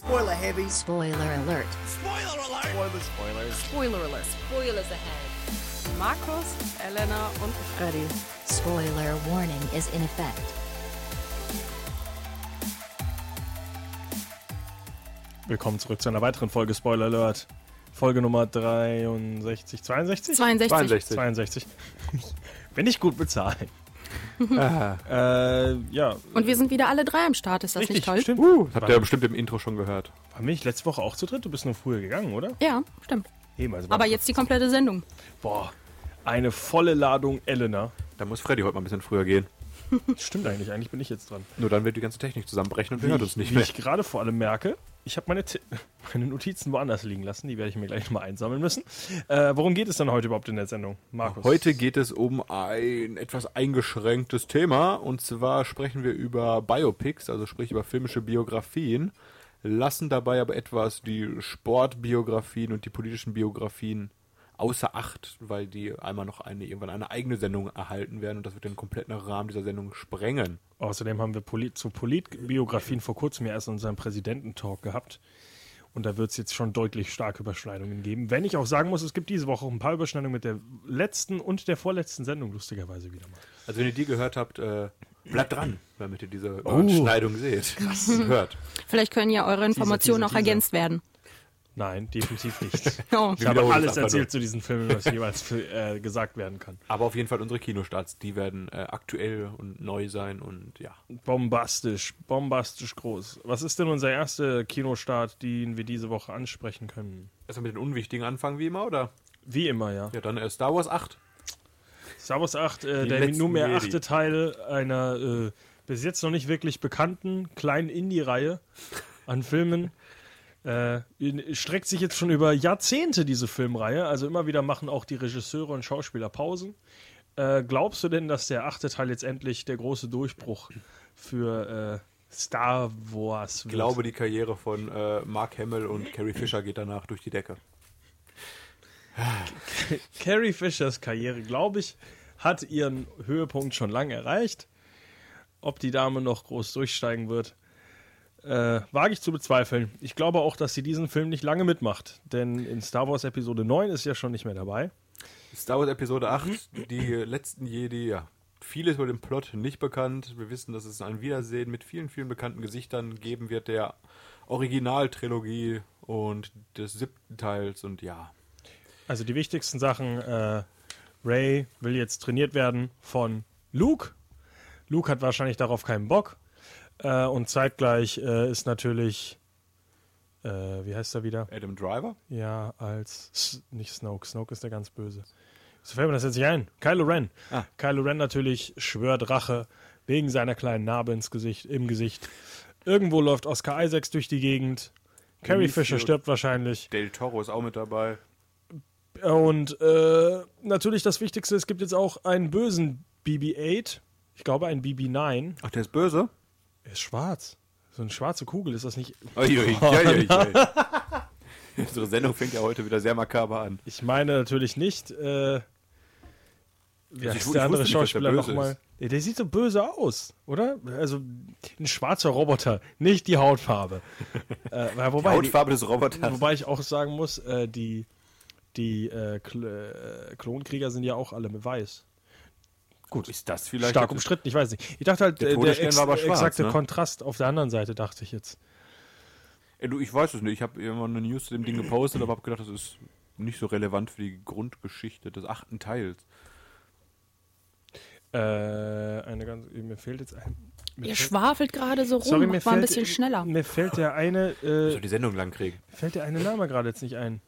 Spoiler heavy. Spoiler alert. Spoiler alert! Spoilers. Spoiler alert. Spoilers ahead. Markus, Elena und Freddy. Spoiler warning is in effect. Willkommen zurück zu einer weiteren Folge Spoiler Alert. Folge Nummer 63, 62? 62. 62. 62. Wenn ich gut bezahle. Ah. Äh, ja. Und wir sind wieder alle drei am Start. Ist das Richtig, nicht toll? stimmt. Uh, habt ihr bestimmt im Intro schon gehört. War mich letzte Woche auch zu dritt? Du bist nur früher gegangen, oder? Ja, stimmt. Eben, also Aber jetzt die komplette Sendung. Boah, eine volle Ladung Elena. Da muss Freddy heute mal ein bisschen früher gehen. Stimmt eigentlich, eigentlich bin ich jetzt dran. Nur dann wird die ganze Technik zusammenbrechen und wir Wie hören uns nicht wie mehr. ich gerade vor allem merke, ich habe meine, meine Notizen woanders liegen lassen. Die werde ich mir gleich mal einsammeln müssen. Äh, worum geht es denn heute überhaupt in der Sendung, Markus? Heute geht es um ein etwas eingeschränktes Thema und zwar sprechen wir über Biopics, also sprich über filmische Biografien, lassen dabei aber etwas die Sportbiografien und die politischen Biografien außer Acht, weil die einmal noch eine irgendwann eine eigene Sendung erhalten werden und das wird den kompletten Rahmen dieser Sendung sprengen. Außerdem haben wir Polit zu Politbiografien vor kurzem ja erst unseren Präsidententalk gehabt. Und da wird es jetzt schon deutlich starke Überschneidungen geben. Wenn ich auch sagen muss, es gibt diese Woche auch ein paar Überschneidungen mit der letzten und der vorletzten Sendung, lustigerweise wieder mal. Also wenn ihr die gehört habt, äh, bleibt dran, damit ihr diese Oh. Überschneidung seht. Krass. Hört. Vielleicht können ja eure Informationen auch ergänzt werden. Nein, definitiv nicht. Oh. Ich habe alles erzählt zu diesen Filmen, was jeweils für, äh, gesagt werden kann. Aber auf jeden Fall unsere Kinostarts, die werden äh, aktuell und neu sein und ja. Bombastisch, bombastisch groß. Was ist denn unser erster Kinostart, den wir diese Woche ansprechen können? Erstmal mit den Unwichtigen anfangen wie immer, oder? Wie immer, ja. Ja, dann äh, Star Wars 8. Star Wars 8, äh, der nunmehr achte Teil einer äh, bis jetzt noch nicht wirklich bekannten kleinen Indie-Reihe an Filmen. Äh, streckt sich jetzt schon über Jahrzehnte diese Filmreihe. Also immer wieder machen auch die Regisseure und Schauspieler Pausen. Äh, glaubst du denn, dass der achte Teil jetzt endlich der große Durchbruch für äh, Star Wars wird? Ich glaube, die Karriere von äh, Mark Hamill und Carrie Fisher geht danach durch die Decke. Carrie Fishers Karriere, glaube ich, hat ihren Höhepunkt schon lange erreicht. Ob die Dame noch groß durchsteigen wird, äh, wage ich zu bezweifeln. Ich glaube auch, dass sie diesen Film nicht lange mitmacht, denn in Star Wars Episode 9 ist ja schon nicht mehr dabei. Star Wars Episode 8, die letzten Jedi, ja. Vieles über den Plot nicht bekannt. Wir wissen, dass es ein Wiedersehen mit vielen, vielen bekannten Gesichtern geben wird, der Originaltrilogie und des siebten Teils und ja. Also die wichtigsten Sachen, äh, Ray will jetzt trainiert werden von Luke. Luke hat wahrscheinlich darauf keinen Bock. Äh, und zeitgleich äh, ist natürlich, äh, wie heißt er wieder? Adam Driver? Ja, als S nicht Snoke. Snoke ist der ganz böse. So fällt mir das jetzt nicht ein. Kylo Ren. Ah. Kylo Ren natürlich schwört Rache wegen seiner kleinen Narbe ins Gesicht, im Gesicht. Irgendwo läuft Oscar Isaacs durch die Gegend. Carrie Fisher stirbt wahrscheinlich. Del Toro ist auch mit dabei. Und äh, natürlich das Wichtigste, es gibt jetzt auch einen bösen BB-8. Ich glaube, ein BB-9. Ach, der ist böse? Er ist schwarz. So eine schwarze Kugel, ist das nicht... Uiui, uiui, uiui. Unsere Sendung fängt ja heute wieder sehr makaber an. Ich meine natürlich nicht. Äh, wie Also heißt ich der andere nicht, Schauspieler nochmal? der sieht so böse aus, oder? Also ein schwarzer Roboter, nicht die Hautfarbe. äh, wobei, Hautfarbe des die, Roboters. wobei ich auch sagen muss, äh, die, die äh, äh, Klonkrieger sind ja auch alle mit weiß. Gut, ist das vielleicht Stark umstritten, ich weiß nicht. Ich dachte halt, Der äh, der ex war aber schwarz, exakte ne? Kontrast auf der anderen Seite, dachte ich jetzt. Ey, du, ich weiß es nicht. Ich habe irgendwann eine News zu dem Ding gepostet, aber habe gedacht, das ist nicht so relevant für die Grundgeschichte des achten Teils. Äh, eine ganz, mir fehlt jetzt ein. Mir Ihr fällt- schwafelt gerade so rum. Sorry, mir Macht mal ein fällt, bisschen schneller. Mir fällt der eine, äh, Soll die Sendung lang kriegen? Fällt der eine Name gerade jetzt nicht ein?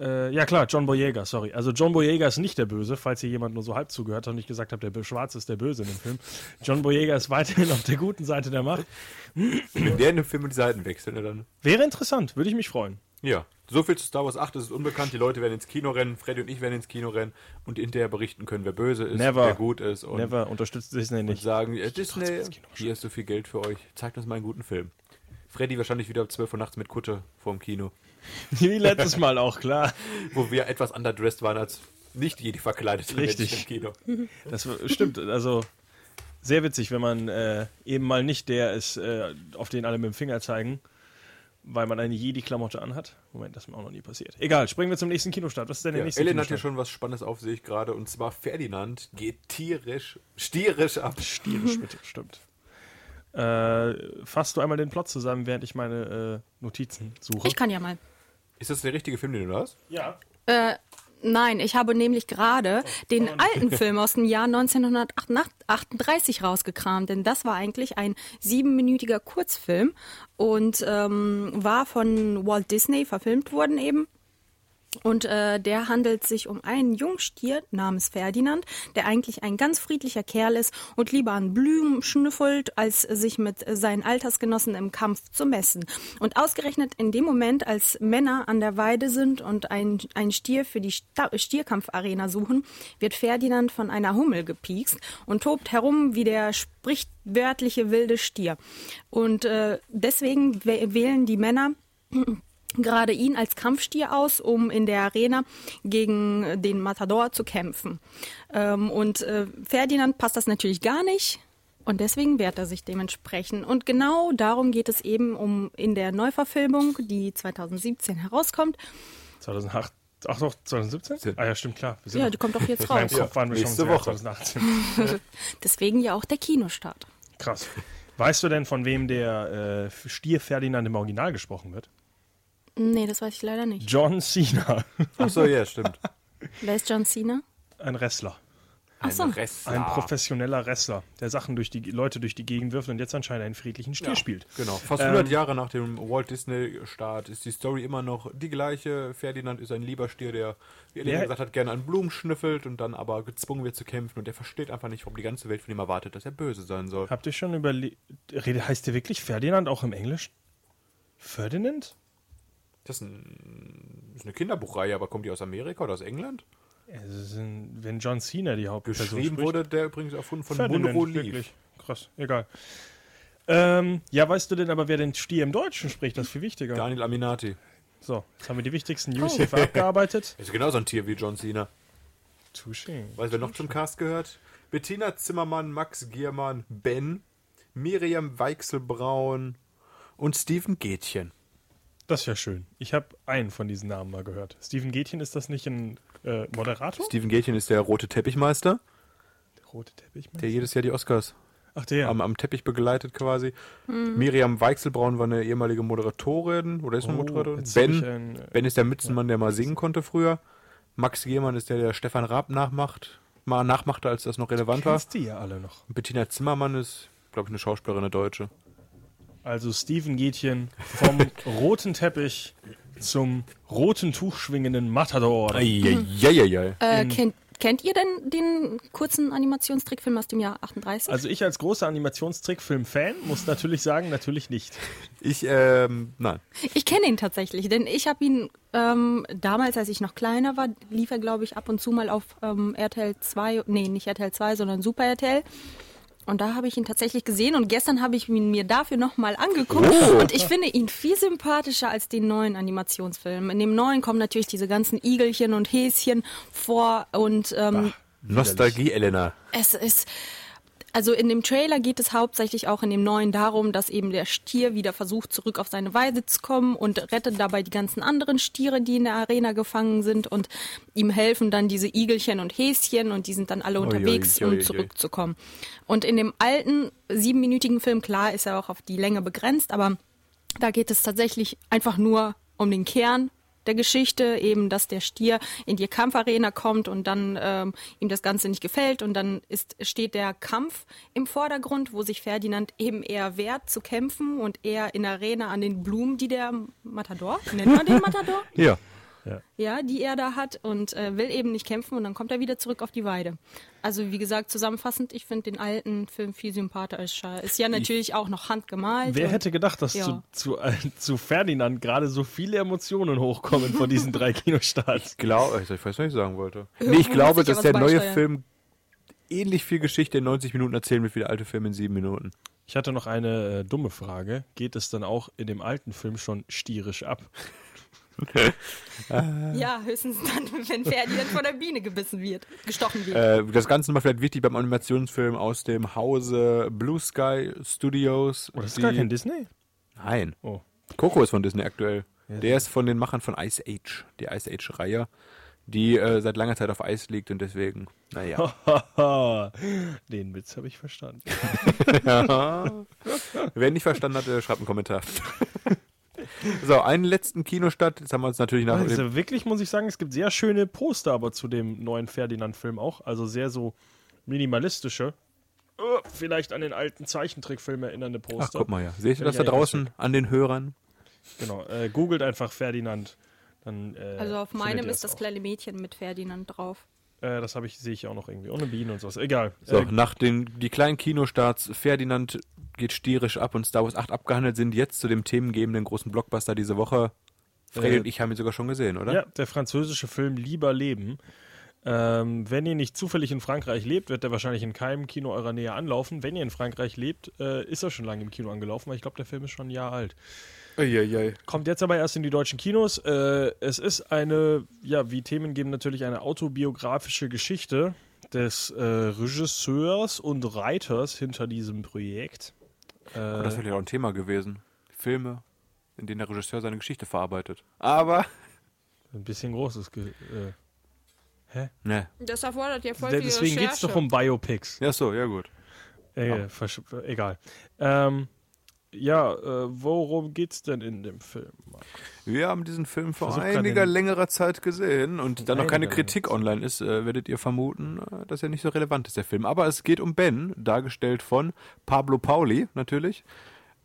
Äh, ja klar, John Boyega, sorry. Also John Boyega ist nicht der Böse, falls hier jemand nur so halb zugehört hat und nicht gesagt hat, der Schwarze ist der Böse in dem Film. John Boyega ist weiterhin auf der guten Seite der Macht. Wenn der in dem Film die Seiten wechselt, ne, dann. Wäre interessant, würde ich mich freuen. Ja. So viel zu Star Wars 8, es ist unbekannt. Die Leute werden ins Kino rennen, Freddy und ich werden ins Kino rennen und hinterher berichten können, wer böse ist, Never. wer gut ist und, Never unterstützt Disney und nicht. sagen, äh, Disney, hier ist so viel Geld für euch, zeigt uns mal einen guten Film. Freddy wahrscheinlich wieder um 12 Uhr nachts mit Kutte vorm Kino, Wie letztes Mal auch, klar. wo wir etwas underdressed waren als nicht jede verkleidete Richtig. Mensch im Kino. Das stimmt, also sehr witzig, wenn man äh, eben mal nicht der ist, äh, auf den alle mit dem Finger zeigen. weil man eine Jedi-Klamotte anhat. Moment, das ist mir auch noch nie passiert. Egal, springen wir zum nächsten Kinostart. Was ist denn der Ja, nächste Ellen hat Kinostart? schon was Spannendes auf, sehe ich gerade. Und zwar Ferdinand geht tierisch, stierisch ab. Stierisch, bitte, stimmt. Äh, fasst du einmal den Plot zusammen, während ich meine äh, Notizen suche? Ich kann ja mal. Ist das der richtige Film, den du hast? Ja. Äh, nein, ich habe nämlich gerade den alten Film aus dem Jahr 1938 rausgekramt, denn das war eigentlich ein siebenminütiger Kurzfilm und ähm, war von Walt Disney verfilmt worden eben. Und äh, der handelt sich um einen Jungstier namens Ferdinand, der eigentlich ein ganz friedlicher Kerl ist und lieber an Blumen schnüffelt, als sich mit seinen Altersgenossen im Kampf zu messen. Und ausgerechnet in dem Moment, als Männer an der Weide sind und ein, ein Stier für die Stierkampfarena suchen, wird Ferdinand von einer Hummel gepiekst und tobt herum wie der sprichwörtliche wilde Stier. Und äh, deswegen wäh- wählen die Männer gerade ihn als Kampfstier aus, um in der Arena gegen den Matador zu kämpfen. Ähm, und äh, Ferdinand passt das natürlich gar nicht. Und deswegen wehrt er sich dementsprechend. Und genau darum geht es eben um in der Neuverfilmung, die 2017 herauskommt. 2008. Ach doch, 2017? Ah ja, stimmt, klar. Wir sind Ja, noch- die kommt doch jetzt raus. Kopf waren wir schon nächste Woche. 2018. Deswegen ja auch der Kinostart. Krass. Weißt du denn, von wem der äh, Stier Ferdinand im Original gesprochen wird? Nee, das weiß ich leider nicht. John Cena. Ach so, ja, stimmt. Wer ist John Cena? Ein Wrestler. Ach so. Ein Wrestler. Ein professioneller Wrestler, der Sachen durch die Leute durch die Gegend wirft und jetzt anscheinend einen friedlichen Stier Ja, spielt. Genau. Fast Ähm, 100 Jahre nach dem Walt Disney-Start ist die Story immer noch die gleiche. Ferdinand ist ein lieber Stier, der, wie Ja. gesagt hat, gerne an Blumen schnüffelt und dann aber gezwungen wird zu kämpfen. Und der versteht einfach nicht, warum die ganze Welt von ihm erwartet, dass er böse sein soll. Habt ihr schon überlegt, heißt der wirklich Ferdinand auch im Englischen? Ferdinand? Das ist, ein, ist eine Kinderbuchreihe, aber kommt die aus Amerika oder aus England? Sind, wenn John Cena die Hauptperson Geschrieben spricht. wurde der übrigens erfunden von Munro Leaf. wirklich. Krass, egal. Ähm, ja, weißt du denn aber, wer den Stier im Deutschen spricht? Das ist viel wichtiger. Daniel Aminati. So, jetzt haben wir die wichtigsten Oh. News hier abgearbeitet. Ist genauso ein Tier wie John Cena. Touché. Weißt du, wer noch zum Cast gehört? Bettina Zimmermann, Max Giermann, Ben, Miriam Weichselbraun und Steven Gätchen. Das ist ja schön. Ich habe einen von diesen Namen mal gehört. Steven Gätchen, ist das nicht ein äh, Moderator? Steven Gätchen ist der rote Teppichmeister, Der rote Teppich. meinst der du? jedes Jahr die Oscars Ach, der. am, am Teppich begleitet quasi. Miriam Weichselbraun war eine ehemalige Moderatorin oder ist eine Oh, Moderatorin. Ben, ein, äh, ben ist der Mützenmann, der mal singen konnte früher. Max Giermann ist der, der Stefan Raab nachmacht, mal nachmachte, als das noch relevant war. Kennst die ja alle noch. Bettina Zimmermann ist, glaube ich, eine Schauspielerin, eine Deutsche. Also Steven Gätchen vom roten Teppich zum roten Tuch schwingenden Matador. Eieieiei. Äh, kennt, kennt ihr denn den kurzen Animationstrickfilm aus dem Jahr 38? Also ich als großer Animationstrickfilm-Fan muss natürlich sagen, natürlich nicht. Ich, ähm, nein. Ich kenne ihn tatsächlich, denn ich habe ihn ähm, damals, als ich noch kleiner war, lief er, glaube ich, ab und zu mal auf ähm, RTL 2, nee, nicht RTL 2, sondern Super RTL. Und da habe ich ihn tatsächlich gesehen und gestern habe ich ihn mir dafür nochmal angeguckt. Oh. Und ich finde ihn viel sympathischer als den neuen Animationsfilm. In dem neuen kommen natürlich diese ganzen Igelchen und Häschen vor und ähm, Nostalgie, Elena. es ist. Also in dem Trailer geht es hauptsächlich auch in dem neuen darum, dass eben der Stier wieder versucht, zurück auf seine Weide zu kommen und rettet dabei die ganzen anderen Stiere, die in der Arena gefangen sind und ihm helfen dann diese Igelchen und Häschen und die sind dann alle unterwegs, um zurückzukommen. Und in dem alten siebenminütigen Film, klar, ist er auch auf die Länge begrenzt, aber da geht es tatsächlich einfach nur um den Kern der Geschichte, eben, dass der Stier in die Kampfarena kommt und dann ähm, ihm das Ganze nicht gefällt und dann ist, steht der Kampf im Vordergrund, wo sich Ferdinand eben eher wehrt zu kämpfen und eher in Arena an den Blumen, die der Matador, nennt man den Matador? Ja. Ja, die er da hat und äh, will eben nicht kämpfen und dann kommt er wieder zurück auf die Weide. Also wie gesagt, zusammenfassend, ich finde den alten Film viel sympathischer. Ist ja natürlich auch noch handgemalt. Wer und- hätte gedacht, dass Ja. zu, zu, äh, zu Ferdinand gerade so viele Emotionen hochkommen von diesen drei Kinostarts? Glaube, ich weiß nicht, was ich sagen wollte. Ja, Nee, ich glaube, ich ja dass der neue. Film ähnlich viel Geschichte in 90 Minuten erzählen wird wie der alte Film in 7 Minuten. Ich hatte noch eine äh, dumme Frage. Geht es dann auch in dem alten Film schon stierisch ab? Ja, höchstens dann, wenn Ferdinand von der Biene gebissen wird, gestochen wird. Äh, das Ganze mal vielleicht wichtig beim Animationsfilm aus dem Hause Blue Sky Studios. Oder ist die- gar kein Disney? Nein. Oh. Coco ist von Disney aktuell. Der ist von den Machern von Ice Age, die Ice Age-Reihe, die äh, seit langer Zeit auf Eis liegt und deswegen, naja. Den Witz habe ich verstanden. Wer nicht verstanden hat, äh, schreibt einen Kommentar. so, einen letzten Kinostart. Jetzt haben wir uns natürlich nach. Also wirklich muss ich sagen, es gibt sehr schöne Poster aber zu dem neuen Ferdinand-Film auch. Also sehr so minimalistische. Oh, vielleicht an den alten Zeichentrickfilm erinnernde Ach, Poster. guck mal ja. Seht ihr Wenn das da draußen an den Hörern? Genau. Äh, googelt einfach Ferdinand. Dann, äh, Also auf meinem ist das auch. kleine Mädchen mit Ferdinand drauf. Äh, das habe ich, sehe ich auch noch irgendwie. Ohne Bienen und sowas. Egal. So, Äh, nach den die kleinen Kinostarts Ferdinand geht stierisch ab und Star Wars 8 abgehandelt sind, jetzt zu dem themengebenden großen Blockbuster diese Woche. Freddy Äh, und ich haben ihn sogar schon gesehen, oder? Ja, der französische Film Lieber Leben. Ähm, wenn ihr nicht zufällig in Frankreich lebt, wird er wahrscheinlich in keinem Kino eurer Nähe anlaufen. Wenn ihr in Frankreich lebt, äh, ist er schon lange im Kino angelaufen, weil ich glaube, der Film ist schon ein Jahr alt. Eieiei. Kommt jetzt aber erst in die deutschen Kinos. Äh, es ist eine, ja, wie Themen geben, natürlich eine autobiografische Geschichte des äh, Regisseurs und Writers hinter diesem Projekt. Äh, Aber das wäre ja auch ein Thema gewesen. Filme, in denen der Regisseur seine Geschichte verarbeitet. Aber. ein bisschen großes. Ge äh, Ne. Das erfordert ja voll deswegen geht es doch um Biopics. Ja, so, ja gut. Äh, egal. Ähm, ja, äh, worum geht's denn in dem Film? Wir haben diesen Film vor Versuch einiger längerer Zeit gesehen und da noch keine Kritik längerer online ist, äh, werdet ihr vermuten, äh, dass er nicht so relevant ist, der Film. Aber es geht um Ben, dargestellt von Pablo Pauli natürlich.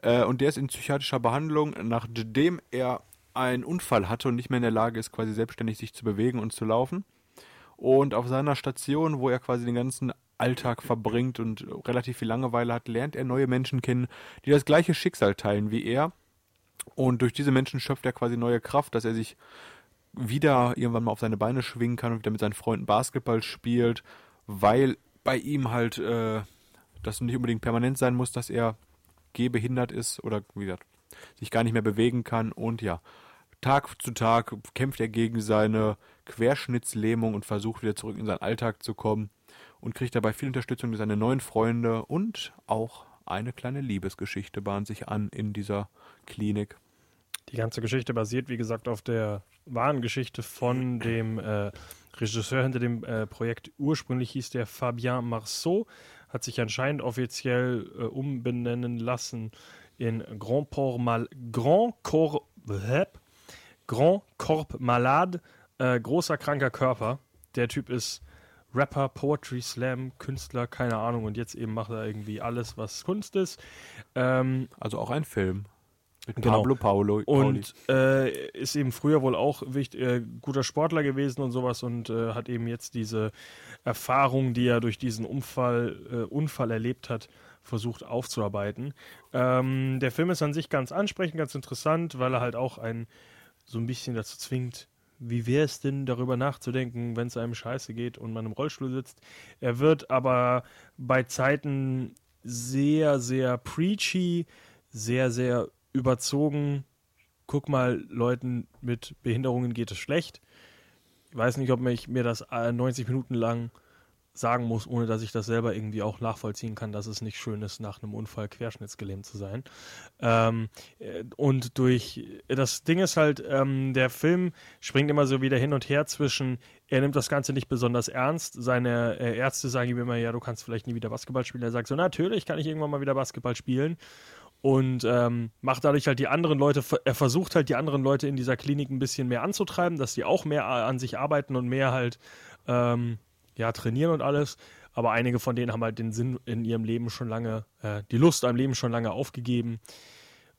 Äh, und der ist in psychiatrischer Behandlung, nachdem er einen Unfall hatte und nicht mehr in der Lage ist, quasi selbstständig sich zu bewegen und zu laufen. Und auf seiner Station, wo er quasi den ganzen Alltag verbringt und relativ viel Langeweile hat, lernt er neue Menschen kennen, die das gleiche Schicksal teilen wie er. Und durch diese Menschen schöpft er quasi neue Kraft, dass er sich wieder irgendwann mal auf seine Beine schwingen kann und wieder mit seinen Freunden Basketball spielt, weil bei ihm halt äh, das nicht unbedingt permanent sein muss, dass er gehbehindert ist oder wie gesagt, sich gar nicht mehr bewegen kann und ja, Tag zu Tag kämpft er gegen seine Querschnittslähmung und versucht wieder zurück in seinen Alltag zu kommen und kriegt dabei viel Unterstützung durch seine neuen Freunde und auch eine kleine Liebesgeschichte bahnt sich an in dieser Klinik. Die ganze Geschichte basiert, wie gesagt, auf der wahren Geschichte von dem äh, Regisseur hinter dem äh, Projekt. Ursprünglich hieß der Fabien Marceau, hat sich anscheinend offiziell äh, umbenennen lassen in Grand Port Mal Grand Corps? Grand Corps Malade, äh, großer kranker Körper. Der Typ ist Rapper, Poetry Slam, Künstler, keine Ahnung. Und jetzt eben macht er irgendwie alles, was Kunst ist. Ähm, Also auch ein Film. Mit Genau. Pablo Paulo. Und äh, ist eben früher wohl auch wichtig, äh, guter Sportler gewesen und sowas und äh, hat eben jetzt diese Erfahrung, die er durch diesen Unfall, äh, Unfall erlebt hat, versucht aufzuarbeiten. Ähm, der Film ist an sich ganz ansprechend, ganz interessant, weil er halt auch einen so ein bisschen dazu zwingt, wie wäre es denn, darüber nachzudenken, wenn es einem scheiße geht und man im Rollstuhl sitzt. Er wird aber bei Zeiten sehr, sehr preachy, sehr, sehr überzogen. Guck mal, Leuten mit Behinderungen geht es schlecht. Ich weiß nicht, ob ich mir das äh, 90 Minuten lang sagen muss, ohne dass ich das selber irgendwie auch nachvollziehen kann, dass es nicht schön ist, nach einem Unfall querschnittsgelähmt zu sein. Ähm, äh, und durch das Ding ist halt, ähm, der Film springt immer so wieder hin und her zwischen, er nimmt das Ganze nicht besonders ernst. Seine äh, Ärzte sagen ihm immer, ja, du kannst vielleicht nie wieder Basketball spielen. Er sagt so, natürlich kann ich irgendwann mal wieder Basketball spielen und ähm, macht dadurch halt die anderen Leute, er versucht halt die anderen Leute in dieser Klinik ein bisschen mehr anzutreiben, dass die auch mehr an sich arbeiten und mehr halt ähm, ja, trainieren und alles. Aber einige von denen haben halt den Sinn in ihrem Leben schon lange, äh, die Lust am Leben schon lange aufgegeben.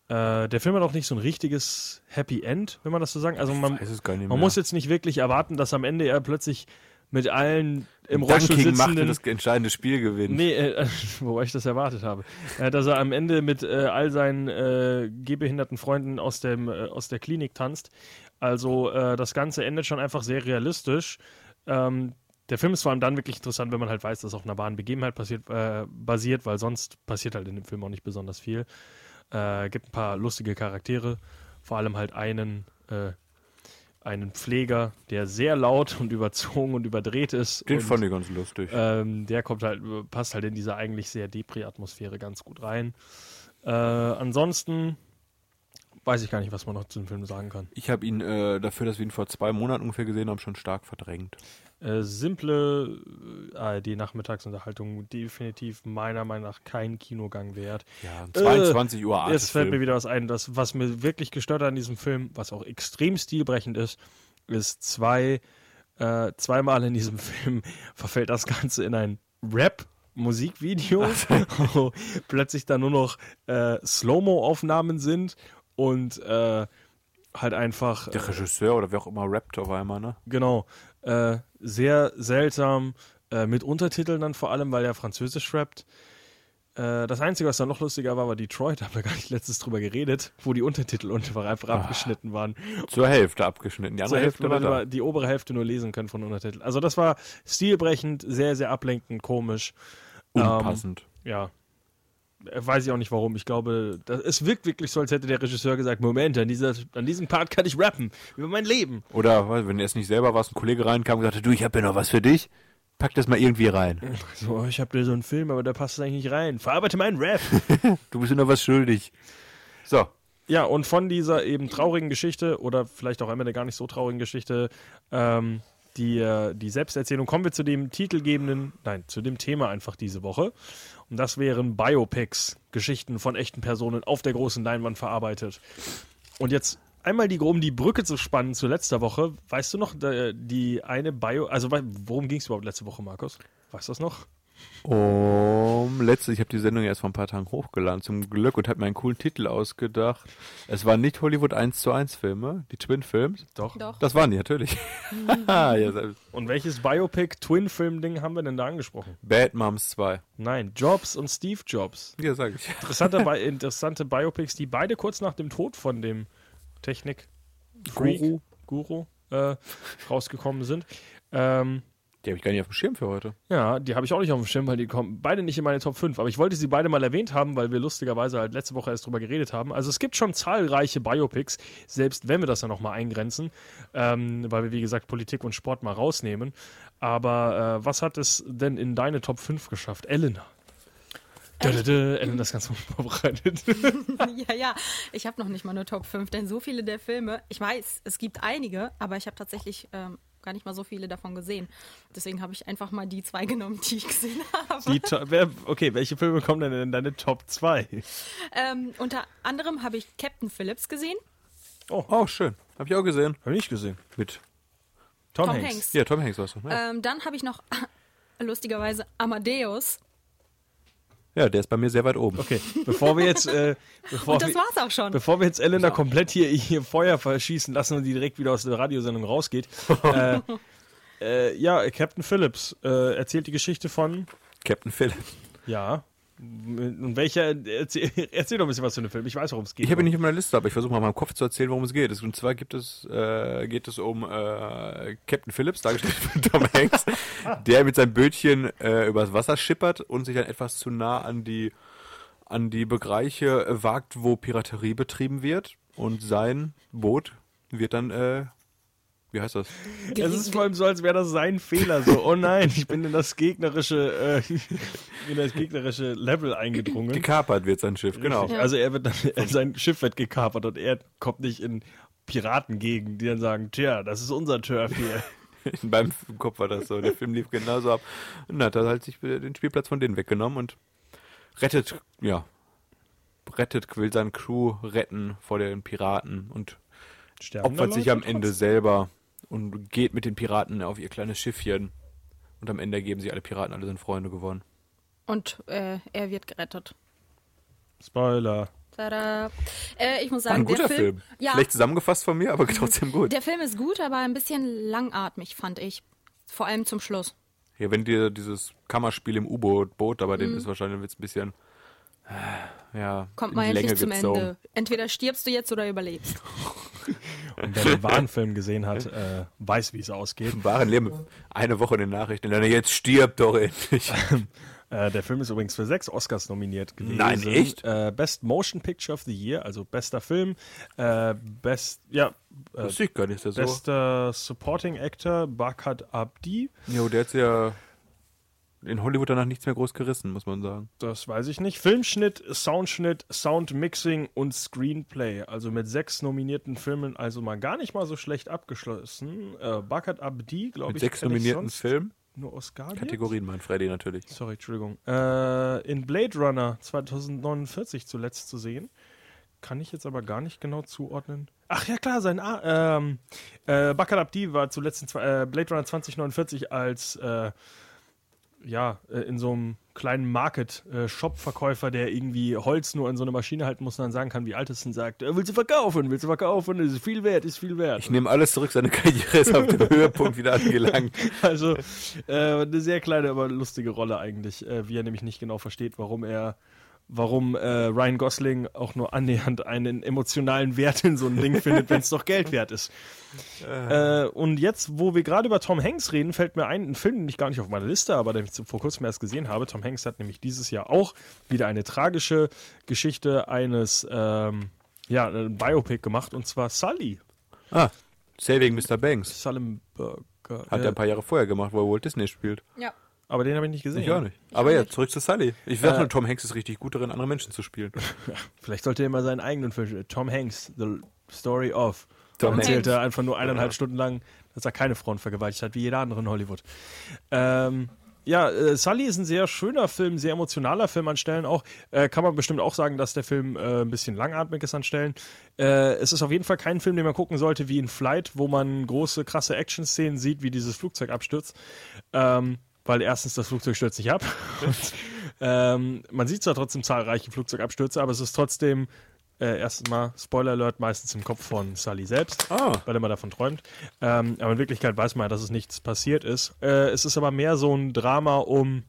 Äh, der Film hat auch nicht so ein richtiges Happy End, wenn man das so sagen. Also man, man muss jetzt nicht wirklich erwarten, dass am Ende er plötzlich mit allen im Rollstuhl sitzenden und das entscheidende Spiel gewinnt. Nee, äh, wobei ich das erwartet habe. Äh, dass er am Ende mit äh, all seinen äh, gehbehinderten Freunden aus, dem, äh, aus der Klinik tanzt. Also äh, das Ganze endet schon einfach sehr realistisch. Ähm, der Film ist vor allem dann wirklich interessant, wenn man halt weiß, dass auf einer wahren Begebenheit passiert, äh, basiert, weil sonst passiert halt in dem Film auch nicht besonders viel. Äh, gibt ein paar lustige Charaktere, vor allem halt einen, äh, einen Pfleger, der sehr laut und überzogen und überdreht ist. Den und, fand ich ganz lustig. ähm, der kommt halt, passt halt in diese eigentlich sehr Depri-Atmosphäre ganz gut rein. Äh, ansonsten weiß ich gar nicht, was man noch zu dem Film sagen kann. Ich habe ihn äh, dafür, dass wir ihn vor zwei Monaten ungefähr gesehen haben, schon stark verdrängt. Äh, simple äh, ARD-Nachmittagsunterhaltung, definitiv meiner Meinung nach kein Kinogang wert. Ja, 22 Uhr Jetzt fällt mir Arte-Film. wieder was ein, das, was mir wirklich gestört hat an diesem Film, was auch extrem stilbrechend ist, ist zwei, äh, zweimal in diesem Film verfällt das Ganze in ein Rap-Musikvideo, wo plötzlich dann nur noch äh, Slow-Mo-Aufnahmen sind und äh, halt einfach Der Regisseur oder wer auch immer rappt auf einmal, ne? Genau. Äh, sehr seltsam, äh, mit Untertiteln dann vor allem, weil er Französisch rappt. Äh, das Einzige, was dann noch lustiger war, war Detroit, da haben wir gar nicht letztens drüber geredet, wo die Untertitel einfach, einfach abgeschnitten waren. Zur Hälfte abgeschnitten. Die Zur andere Hälfte, Hälfte war da. die obere Hälfte nur lesen können von Untertiteln. Also das war stilbrechend, sehr, sehr ablenkend, komisch. Unpassend. Ja. Äh, Weiß ich auch nicht warum. Ich glaube, das, es wirkt wirklich so, als hätte der Regisseur gesagt: Moment, an, dieser, an diesem Part kann ich rappen. Über mein Leben. Oder wenn er es nicht selber war, ein Kollege reinkam und sagte, du, ich habe ja noch was für dich. Pack das mal irgendwie rein. So, ich habe da so einen Film, aber da passt es eigentlich nicht rein. Verarbeite meinen Rap. Du bist mir noch was schuldig. So. ja, und von dieser eben traurigen Geschichte oder vielleicht auch einmal der gar nicht so traurigen Geschichte, ähm, die, äh, die Selbsterzählung, kommen wir zu dem titelgebenden, nein, zu dem Thema einfach diese Woche. Und das wären Biopics, Geschichten von echten Personen auf der großen Leinwand verarbeitet. Und jetzt einmal die, um die Brücke zu spannen zu letzter Woche, weißt du noch, da- die eine Bio, also worum ging es überhaupt letzte Woche, Markus? Weißt du das noch? Um, letzte, ich habe die Sendung erst vor ein paar Tagen hochgeladen, zum Glück, und habe mir einen coolen Titel ausgedacht. Es waren nicht Hollywood 1 zu 1 Filme, die Twin Films. Doch. Doch. Das waren die, natürlich. Und welches Biopic-Twin-Film-Ding haben wir denn da angesprochen? Bad Moms 2. Nein, Jobs und Steve Jobs. Ja, sag ich. Interessante, Bi interessante Biopics, die beide kurz nach dem Tod von dem Technik Guru. Guru äh, rausgekommen sind. Ähm, Die habe ich gar nicht auf dem Schirm für heute. ja, die habe ich auch nicht auf dem Schirm, weil die kommen beide nicht in meine Top 5. Aber ich wollte sie beide mal erwähnt haben, weil wir lustigerweise halt letzte Woche erst drüber geredet haben. Also es gibt schon zahlreiche Biopics, selbst wenn wir das dann nochmal eingrenzen, ähm, weil wir wie gesagt Politik und Sport mal rausnehmen. Aber äh, was hat es denn in deine Top 5 geschafft? Elena. Elena ist ganz unvorbereitet. ja, ja, ich habe noch nicht mal eine Top 5, denn so viele der Filme, ich weiß, es gibt einige, aber ich habe tatsächlich ähm, gar nicht mal so viele davon gesehen. Deswegen habe ich einfach mal die zwei genommen, die ich gesehen habe. Wer, okay, welche Filme kommen denn in deine Top 2? Ähm, unter anderem habe ich Captain Phillips gesehen. Oh, schön. Habe ich auch gesehen. Habe ich nicht gesehen. Mit. Tom, Tom Hanks. Hanks. Ja, Tom Hanks warst du. Ja. Ähm, dann habe ich noch lustigerweise Amadeus. Ja, der ist bei mir sehr weit oben. Okay, bevor wir jetzt, äh, bevor, Und das wir, war's auch schon. bevor wir jetzt Elena komplett hier, hier Feuer verschießen lassen und die direkt wieder aus der Radiosendung rausgeht. äh, äh, ja, Captain Phillips äh, erzählt die Geschichte von, Captain Phillips. ja, und welcher, erzähl, erzähl doch ein bisschen was zu dem Film. Ich weiß, worum es geht. Ich habe ihn nicht auf meiner Liste, aber ich versuche mal in meinem Kopf zu erzählen, worum es geht. Und zwar gibt es, äh, geht es um äh, Captain Phillips, dargestellt von Tom Hanks, der mit seinem Bötchen äh, übers Wasser schippert und sich dann etwas zu nah an die, an die Bereiche äh, wagt, wo Piraterie betrieben wird. Und sein Boot wird dann, äh, wie heißt das? Es ist vor allem so, als wäre das sein Fehler. So, oh nein, ich bin in das gegnerische, äh, in das gegnerische Level eingedrungen. Gekapert wird sein Schiff, genau. Richtig. Also er wird dann, sein Schiff wird gekapert und er kommt nicht in Piratengegend, die dann sagen, tja, das ist unser Turf hier. In meinem Kopf war das so. Der Film lief genauso ab. Und dann hat er halt sich den Spielplatz von denen weggenommen und rettet, ja, rettet, will seine Crew retten vor den Piraten und Sterben opfert sich am Ende selber und geht mit den Piraten auf ihr kleines Schiffchen. Und am Ende geben sie alle Piraten, alle sind Freunde geworden. Und äh, er wird gerettet. Spoiler. Tada. Äh, ich muss War sagen, ein guter der Film. Film, Ja, Schlecht zusammengefasst von mir, aber trotzdem gut. der Film ist gut, aber ein bisschen langatmig, fand ich. Vor allem zum Schluss. Ja, wenn dir dieses Kammerspiel im U-Boot, Boot, aber Mhm. den ist wahrscheinlich wird's ein bisschen, ja, Kommt die endlich zum gezogen. Ende. Entweder stirbst du jetzt oder überlebst. Und wer den wahren Film gesehen hat, äh, weiß, wie es ausgeht. Im wahren Leben eine Woche in den Nachrichten. Dann jetzt stirbt doch endlich. Äh, der Film ist übrigens für sechs Oscars nominiert gewesen. Nein, echt? Äh, Best Motion Picture of the Year, also bester Film. Äh, best, ja, äh, Das sieht gar nicht, ist der so. bester Supporting Actor, Bakat Abdi. Jo, der hat's ja in Hollywood danach nichts mehr groß gerissen, muss man sagen. Das weiß ich nicht. Filmschnitt, Soundschnitt, Soundmixing und Screenplay. Also mit sechs nominierten Filmen, also mal gar nicht mal so schlecht abgeschlossen. Äh, Bakat Abdi, glaube Mit ich. sechs kenn ich nominierten Filmen. Nur Oscar. Kategorien, mein Freddy natürlich. Sorry, Entschuldigung. Äh, in Blade Runner 2049 zuletzt zu sehen. Kann ich jetzt aber gar nicht genau zuordnen. Ach ja, klar, sein A ähm, äh, Bakar Abdi war zuletzt in äh, Blade Runner 2049 als äh, ja, äh, in so einem kleinen Market-Shop-Verkäufer, der irgendwie Holz nur in so eine Maschine halten muss und dann sagen kann, wie alt es und sagt, äh, willst du verkaufen, willst du verkaufen, ist viel wert, ist viel wert. Ich nehme alles zurück, seine Karriere ist auf dem Höhepunkt wieder angelangt. Also äh, eine sehr kleine, aber lustige Rolle eigentlich, äh, wie er nämlich nicht genau versteht, warum er, warum äh, Ryan Gosling auch nur annähernd einen emotionalen Wert in so ein Ding findet, wenn es doch Geld wert ist. Äh, und jetzt, wo wir gerade über Tom Hanks reden, fällt mir ein, ein Film, den ich gar nicht auf meiner Liste, aber den ich vor kurzem erst gesehen habe. Tom Hanks hat nämlich dieses Jahr auch wieder eine tragische Geschichte eines, ähm, ja, ein Biopic gemacht und zwar Sully. Ah, Saving Mr. Banks. Sullenberger. Hat er ein paar Jahre vorher gemacht, wo er Walt Disney spielt. Ja. Aber den habe ich nicht gesehen. Ich auch nicht. Ich Aber auch ja, nicht. zurück zu Sully. Ich sag Äh, nur, Tom Hanks ist richtig gut darin, andere Menschen zu spielen. Vielleicht sollte er mal seinen eigenen Film. Tom Hanks, The Story of. Tom erzählt er einfach nur eineinhalb Stunden lang, dass er keine Frauen vergewaltigt hat, wie jeder andere in Hollywood. Ähm, ja, äh, Sully ist ein sehr schöner Film, sehr emotionaler Film an Stellen auch. Äh, kann man bestimmt auch sagen, dass der Film äh, ein bisschen langatmig ist an Stellen. Äh, es ist auf jeden Fall kein Film, den man gucken sollte wie in Flight, wo man große, krasse Action-Szenen sieht, wie dieses Flugzeug abstürzt. Ähm, weil erstens das Flugzeug stürzt nicht ab. Und, ähm, man sieht zwar trotzdem zahlreiche Flugzeugabstürze, aber es ist trotzdem äh, erstmal Spoiler Alert meistens im Kopf von Sully selbst, Ah. weil er immer davon träumt. Ähm, aber in Wirklichkeit weiß man ja, dass es nichts passiert ist. Äh, es ist aber mehr so ein Drama um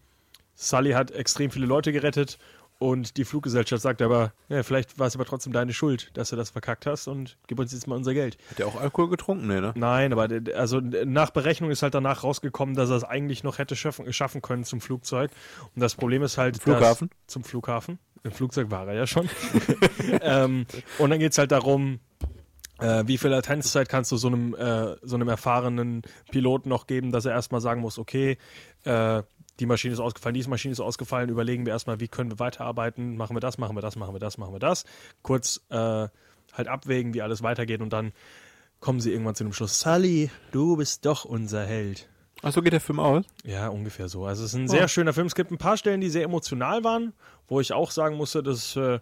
Sully hat extrem viele Leute gerettet und die Fluggesellschaft sagt aber, ja, vielleicht war es aber trotzdem deine Schuld, dass du das verkackt hast und gib uns jetzt mal unser Geld. Hat er auch Alkohol getrunken? Nee, ne? Nein, aber d- also nach Berechnung ist halt danach rausgekommen, dass er es eigentlich noch hätte schaffen, schaffen können zum Flugzeug. Und das Problem ist halt, Flughafen? Dass, zum Flughafen. Im Flugzeug war er ja schon. ähm, und dann geht es halt darum, äh, wie viel Latenzzeit kannst du so einem, äh, so einem erfahrenen Piloten noch geben, dass er erstmal sagen muss, okay, äh, die Maschine ist ausgefallen, diese Maschine ist ausgefallen, überlegen wir erstmal, wie können wir weiterarbeiten, machen wir das, machen wir das, machen wir das, machen wir das. Kurz äh, halt abwägen, wie alles weitergeht und dann kommen sie irgendwann zu dem Schluss, Sully, du bist doch unser Held. Ach, so geht der Film aus? Ja, ungefähr so. Also es ist ein sehr schöner Film. Es gibt ein paar Stellen, die sehr emotional waren, wo ich auch sagen musste, dass äh,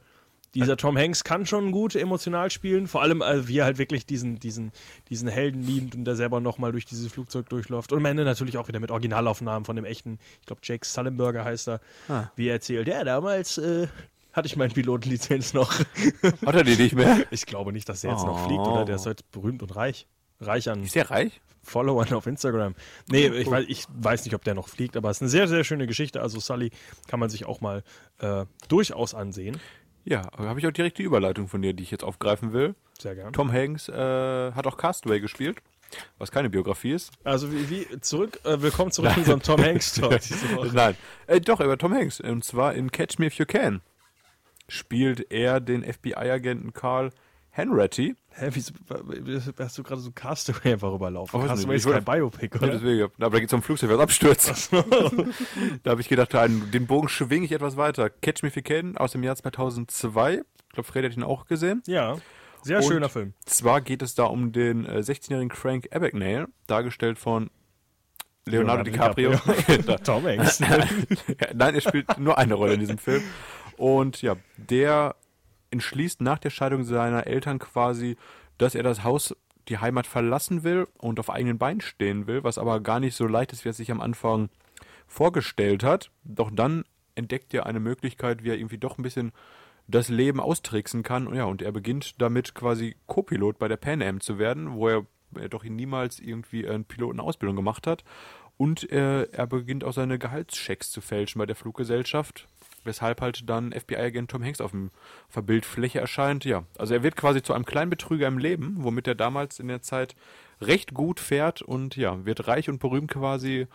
dieser Tom Hanks kann schon gut emotional spielen. Vor allem, äh, wie er halt wirklich diesen, diesen, diesen Helden liebt und der selber nochmal durch dieses Flugzeug durchläuft. Und am Ende natürlich auch wieder mit Originalaufnahmen von dem echten, ich glaube Jake Sullenberger heißt er, Ah. wie er erzählt, ja, damals äh, hatte ich meine Pilotenlizenz noch. Hat er die nicht mehr? ich glaube nicht, dass er jetzt noch Oh. fliegt, oder? Der ist heute berühmt und reich. Reich an Ist der reich? Followern auf Instagram. Nee, ich weiß, ich weiß nicht, ob der noch fliegt, aber es ist eine sehr, sehr schöne Geschichte. Also Sully kann man sich auch mal äh, durchaus ansehen. Ja, aber habe ich auch direkt die Überleitung von dir, die ich jetzt aufgreifen will. Sehr gern. Tom Hanks äh, hat auch Castaway gespielt, was keine Biografie ist. Also wie, wie zurück, äh, willkommen zurück in unserem Tom Hanks Talk. Nein, äh, doch, über Tom Hanks. Und zwar in Catch Me If You Can spielt er den FBI-Agenten Carl Henratty. Hä, wieso, hast du gerade so Castaway einfach überlaufen? Oh, Castaway ist kein Biopic, Ja, oder? deswegen, aber da geht es um Flugzeug, was abstürzt. da habe ich gedacht, den Bogen schwinge ich etwas weiter. Catch Me If You Can aus dem Jahr 2002. Ich glaube, Fred hat ihn auch gesehen. Ja, sehr Und schöner Film. Zwar geht es da um den äh, 16-jährigen Frank Abagnale, dargestellt von Leonardo, DiCaprio. Da- Tom Hanks. Ja, Nein, er spielt nur eine Rolle in diesem Film. Und ja, der entschließt nach der Scheidung seiner Eltern quasi, dass er das Haus, die Heimat verlassen will und auf eigenen Beinen stehen will, was aber gar nicht so leicht ist, wie er sich am Anfang vorgestellt hat. Doch dann entdeckt er eine Möglichkeit, wie er irgendwie doch ein bisschen das Leben austricksen kann. Und ja, und er beginnt damit quasi Co-Pilot bei der Pan Am zu werden, wo er, er doch niemals irgendwie eine Pilotenausbildung gemacht hat. Und äh, er beginnt auch seine Gehaltschecks zu fälschen bei der Fluggesellschaft, weshalb halt dann FBI-Agent Tom Hanks auf, dem, auf der Bildfläche erscheint. Ja, also er wird quasi zu einem kleinen Betrüger im Leben, womit er damals in der Zeit recht gut fährt und ja, wird reich und berühmt quasi.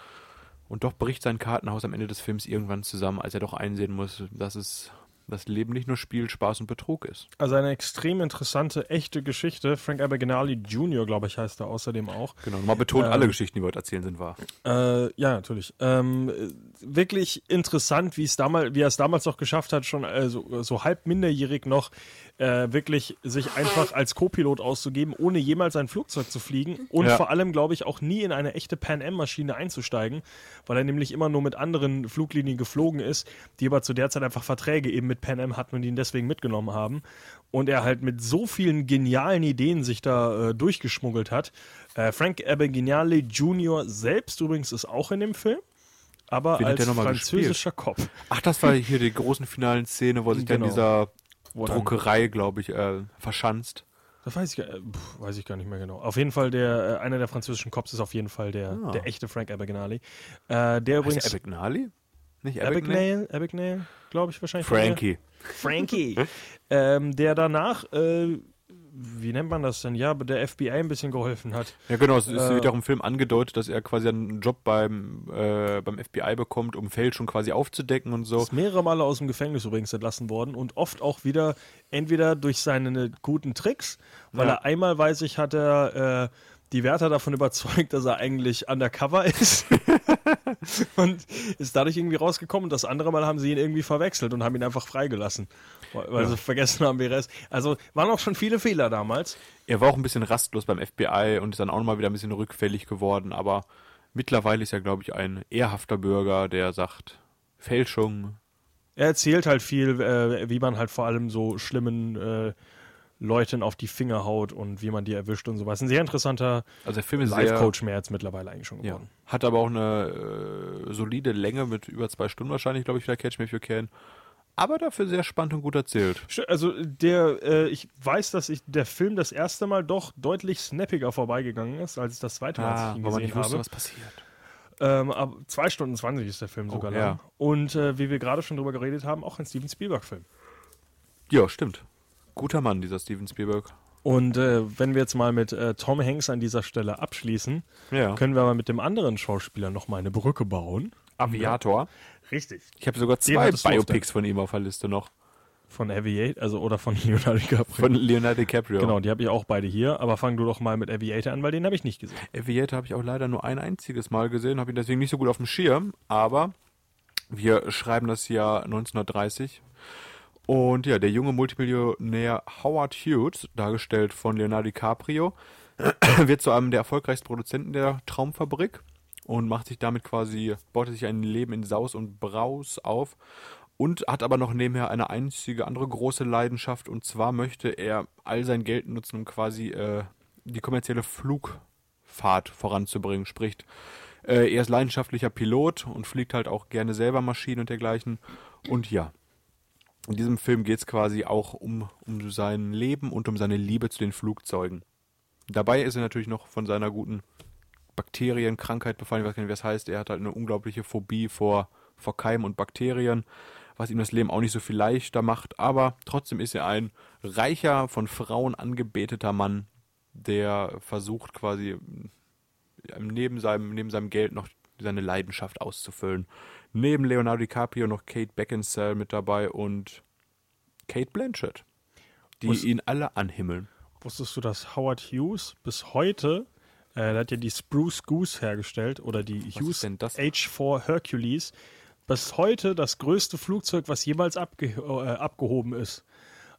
Und doch bricht sein Kartenhaus am Ende des Films irgendwann zusammen, als er doch einsehen muss, dass es das Leben nicht nur Spiel, Spaß und Betrug ist. Also eine extrem interessante, echte Geschichte. Frank Abagnale Jr., glaube ich, heißt er außerdem auch. Genau, mal betont, Ähm, alle Geschichten, die wir heute erzählen, sind wahr. Äh, ja, natürlich. Ähm, äh, wirklich interessant, wie es damals, wie er es damals noch geschafft hat, schon äh, so, so halb minderjährig noch äh, wirklich sich einfach als Co-Pilot auszugeben, ohne jemals ein Flugzeug zu fliegen und Ja. vor allem, glaube ich, auch nie in eine echte Pan Am-Maschine einzusteigen, weil er nämlich immer nur mit anderen Fluglinien geflogen ist, die aber zu der Zeit einfach Verträge eben mit Pan Am hatten und ihn deswegen mitgenommen haben. Und er halt mit so vielen genialen Ideen sich da äh, durchgeschmuggelt hat. Äh, Frank Abagnale Jr. selbst übrigens ist auch in dem Film, aber Wen als französischer Kopf. Ach, das war hier die großen finalen Szene, wo sich dann Genau. dieser dann- Druckerei, glaube ich, äh, verschanzt. Das weiß ich, gar- äh, pf, weiß ich gar nicht mehr genau. Auf jeden Fall, der, äh, einer der französischen Cops ist auf jeden Fall der, Ah. der echte Frank Abagnale. Äh, der Heißt übrigens. der Abagnale? Nicht Abagnale? Abagnale, Abagnale, glaube ich wahrscheinlich. Frankie. Frankie. ähm, der danach, äh, wie nennt man das denn? Ja, der FBI ein bisschen geholfen hat. Ja, genau, es Äh, wird auch im Film angedeutet, dass er quasi einen Job beim, äh, beim FBI bekommt, um Fälschung quasi aufzudecken und so. Ist mehrere Male aus dem Gefängnis übrigens entlassen worden und oft auch wieder entweder durch seine guten Tricks, weil Ja. er einmal, weiß ich, hat er äh, die Wärter davon überzeugt, dass er eigentlich undercover ist und ist dadurch irgendwie rausgekommen. Und das andere Mal haben sie ihn irgendwie verwechselt und haben ihn einfach freigelassen, weil, weil sie vergessen haben, wer er ist. Also waren auch schon viele Fehler damals. Er war auch ein bisschen rastlos beim FBI und ist dann auch nochmal wieder ein bisschen rückfällig geworden, aber mittlerweile ist er, glaube ich, ein ehrhafter Bürger, der sagt, Fälschung, Er erzählt halt viel, äh, wie man halt vor allem so schlimmen äh, Leuten auf die Finger haut und wie man die erwischt und sowas. Ein sehr interessanter also Life-Coach mehr jetzt mittlerweile eigentlich schon ja, geworden. hat aber auch eine äh, solide Länge mit über zwei Stunden wahrscheinlich, glaube ich, für Catch Me If You Can. Aber dafür sehr spannend und gut erzählt. Also der, äh, ich weiß, dass ich der Film das erste Mal doch deutlich snappiger vorbeigegangen ist, als das zweite Mal, als ich ihn weil man gesehen nicht wusste, habe. was passiert. Ähm, aber zwei Stunden 20 ist der Film Oh, sogar ja. lang. Und äh, wie wir gerade schon drüber geredet haben, auch ein Steven Spielberg-Film. Ja, stimmt. Guter Mann, dieser Steven Spielberg. Und äh, wenn wir jetzt mal mit äh, Tom Hanks an dieser Stelle abschließen, Ja. können wir aber mit dem anderen Schauspieler noch mal eine Brücke bauen. Aviator. Richtig. Ich habe sogar zwei Biopics von ihm auf der Liste noch. Von Aviator, also oder von Leonardo DiCaprio. Von Leonardo DiCaprio. Genau, die habe ich auch beide hier, aber fang du doch mal mit Aviator an, weil den habe ich nicht gesehen. Aviator habe ich auch leider nur ein einziges Mal gesehen, habe ihn deswegen nicht so gut auf dem Schirm, aber wir schreiben das Jahr 1930 und ja, der junge Multimillionär Howard Hughes, dargestellt von Leonardo DiCaprio, wird zu einem der erfolgreichsten Produzenten der Traumfabrik und macht sich damit quasi, baut sich ein Leben in Saus und Braus auf und hat aber noch nebenher eine einzige andere große Leidenschaft und zwar möchte er all sein Geld nutzen, um quasi äh, die kommerzielle Flugfahrt voranzubringen. Sprich, äh, er ist leidenschaftlicher Pilot und fliegt halt auch gerne selber Maschinen und dergleichen. Und ja, in diesem Film geht es quasi auch um, um sein Leben und um seine Liebe zu den Flugzeugen. Dabei ist er natürlich noch von seiner guten Bakterienkrankheit befallen. Ich weiß gar nicht, wie das heißt. Er hat halt eine unglaubliche Phobie vor, vor Keimen und Bakterien, was ihm das Leben auch nicht so viel leichter macht. Aber trotzdem ist er ein reicher, von Frauen angebeteter Mann, der versucht quasi neben seinem, neben seinem Geld noch seine Leidenschaft auszufüllen. Neben Leonardo DiCaprio noch Kate Beckinsale mit dabei und Kate Blanchett, die Muss- ihn alle anhimmeln. Wusstest du, dass Howard Hughes bis heute, äh, der hat ja die Spruce Goose hergestellt oder die Hughes denn das? H4 Hercules, bis heute das größte Flugzeug, was jemals abge äh, abgehoben ist.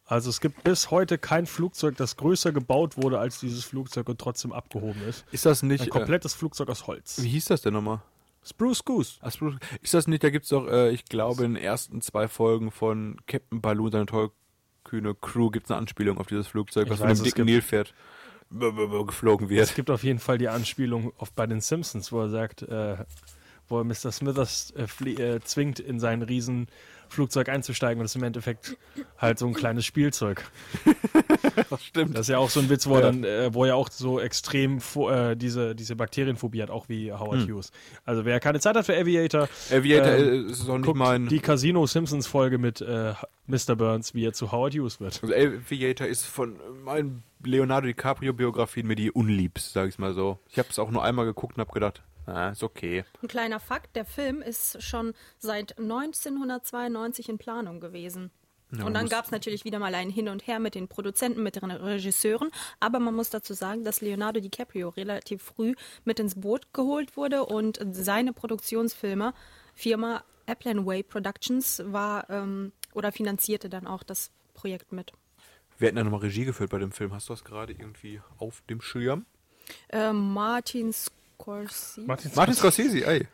Also es gibt bis heute kein Flugzeug, das größer gebaut wurde als dieses Flugzeug und trotzdem abgehoben ist. Ist das nicht. Ein komplettes Flugzeug aus Holz. äh, wie hieß das denn nochmal? Spruce Goose. Ach, Spruce- Ist das nicht, da gibt es doch, äh, ich glaube, in den ersten zwei Folgen von Captain Baloo, seine tollkühne Crew, gibt es eine Anspielung auf dieses Flugzeug, was weiß, dem dicken gibt- Nilpferd geflogen Es wird. gibt auf jeden Fall die Anspielung auf, bei den Simpsons, wo er sagt, äh, wo er Mr. Smithers äh, äh, zwingt, in sein Riesenflugzeug einzusteigen und es ist im Endeffekt halt so ein kleines Spielzeug. Das stimmt. Das ist ja auch so ein Witz, wo er Ja. dann, äh, wo er auch so extrem äh, diese, diese Bakterienphobie hat, auch wie Howard Hm. Hughes. Also wer keine Zeit hat für Aviator, Aviator ähm, äh, ist auch nicht mein. die Casino Simpsons Folge mit äh, Mr. Burns, wie er zu Howard Hughes wird. Also Aviator ist von meinen Leonardo DiCaprio-Biografien mir die unliebst, sag ich mal so. Ich habe es auch nur einmal geguckt und habe gedacht, ah, ist okay. Ein kleiner Fakt, der Film ist schon seit 1992 in Planung gewesen. und dann gab es natürlich wieder mal ein Hin und Her mit den Produzenten, mit den Regisseuren. Aber man muss dazu sagen, dass Leonardo DiCaprio relativ früh mit ins Boot geholt wurde und seine Produktionsfilme, Firma Applanway Productions, war ähm, oder finanzierte dann auch das Projekt mit. Wir hätten ja nochmal Regie geführt bei dem Film. Hast du das gerade irgendwie auf dem Schirm? Äh, Martin Scorsese. Martin, Martin Scorsese, ey.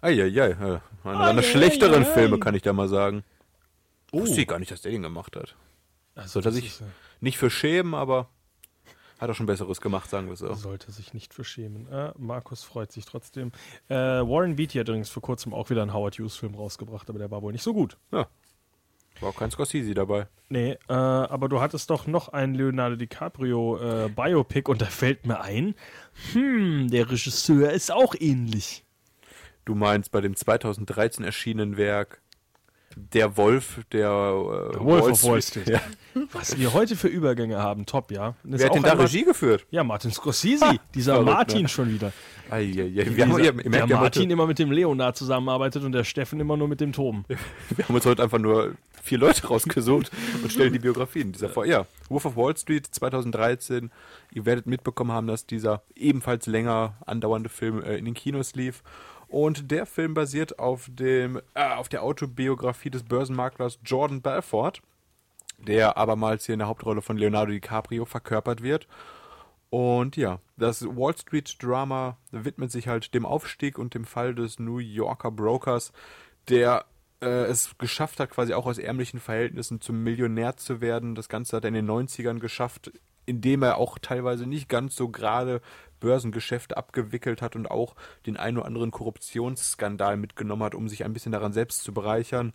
Eieiei. Einer seiner schlechteren Filme, kann ich da mal sagen. Oh. Wusste ich gar nicht, dass der den gemacht hat. also, Sollte er sich äh, nicht für schämen, aber hat er schon Besseres gemacht, sagen wir so. Sollte sich nicht für schämen. Äh, Markus freut sich trotzdem. Äh, Warren Beatty hat übrigens vor kurzem auch wieder einen Howard Hughes-Film rausgebracht, aber der war wohl nicht so gut. Ja. War auch kein Scorsese dabei. Nee, äh, aber du hattest doch noch ein Leonardo DiCaprio äh, Biopic und da fällt mir ein, hm, der Regisseur ist auch ähnlich. Du meinst bei dem 2013 erschienenen Werk Der Wolf, der äh, Wolf of Wall Street. Ja. Was wir heute für Übergänge haben, top, ja. Das Wer hat denn da Regie geführt? Ja, Martin Scorsese, Ha, dieser verrückt, Martin ne? schon wieder. Eieiei. Wir, Dieser, haben, ihr, ihr der ja Martin immer mit dem Leonard zusammenarbeitet und der Steffen immer nur mit dem Tom. wir haben uns heute einfach nur vier Leute rausgesucht und stellen die Biografien dieser vor. Ja, Wolf of Wall Street 2013. Ihr werdet mitbekommen haben, dass dieser ebenfalls länger andauernde Film äh, in den Kinos lief. Und der Film basiert auf dem äh, auf der Autobiografie des Börsenmaklers Jordan Belfort, der abermals hier in der Hauptrolle von Leonardo DiCaprio verkörpert wird. Und ja, das Wall Street Drama widmet sich halt dem Aufstieg und dem Fall des New Yorker Brokers, der äh, es geschafft hat, quasi auch aus ärmlichen Verhältnissen zum Millionär zu werden. Das Ganze hat er in den 90ern geschafft, indem er auch teilweise nicht ganz so gerade Börsengeschäfte abgewickelt hat und auch den ein oder anderen Korruptionsskandal mitgenommen hat, um sich ein bisschen daran selbst zu bereichern.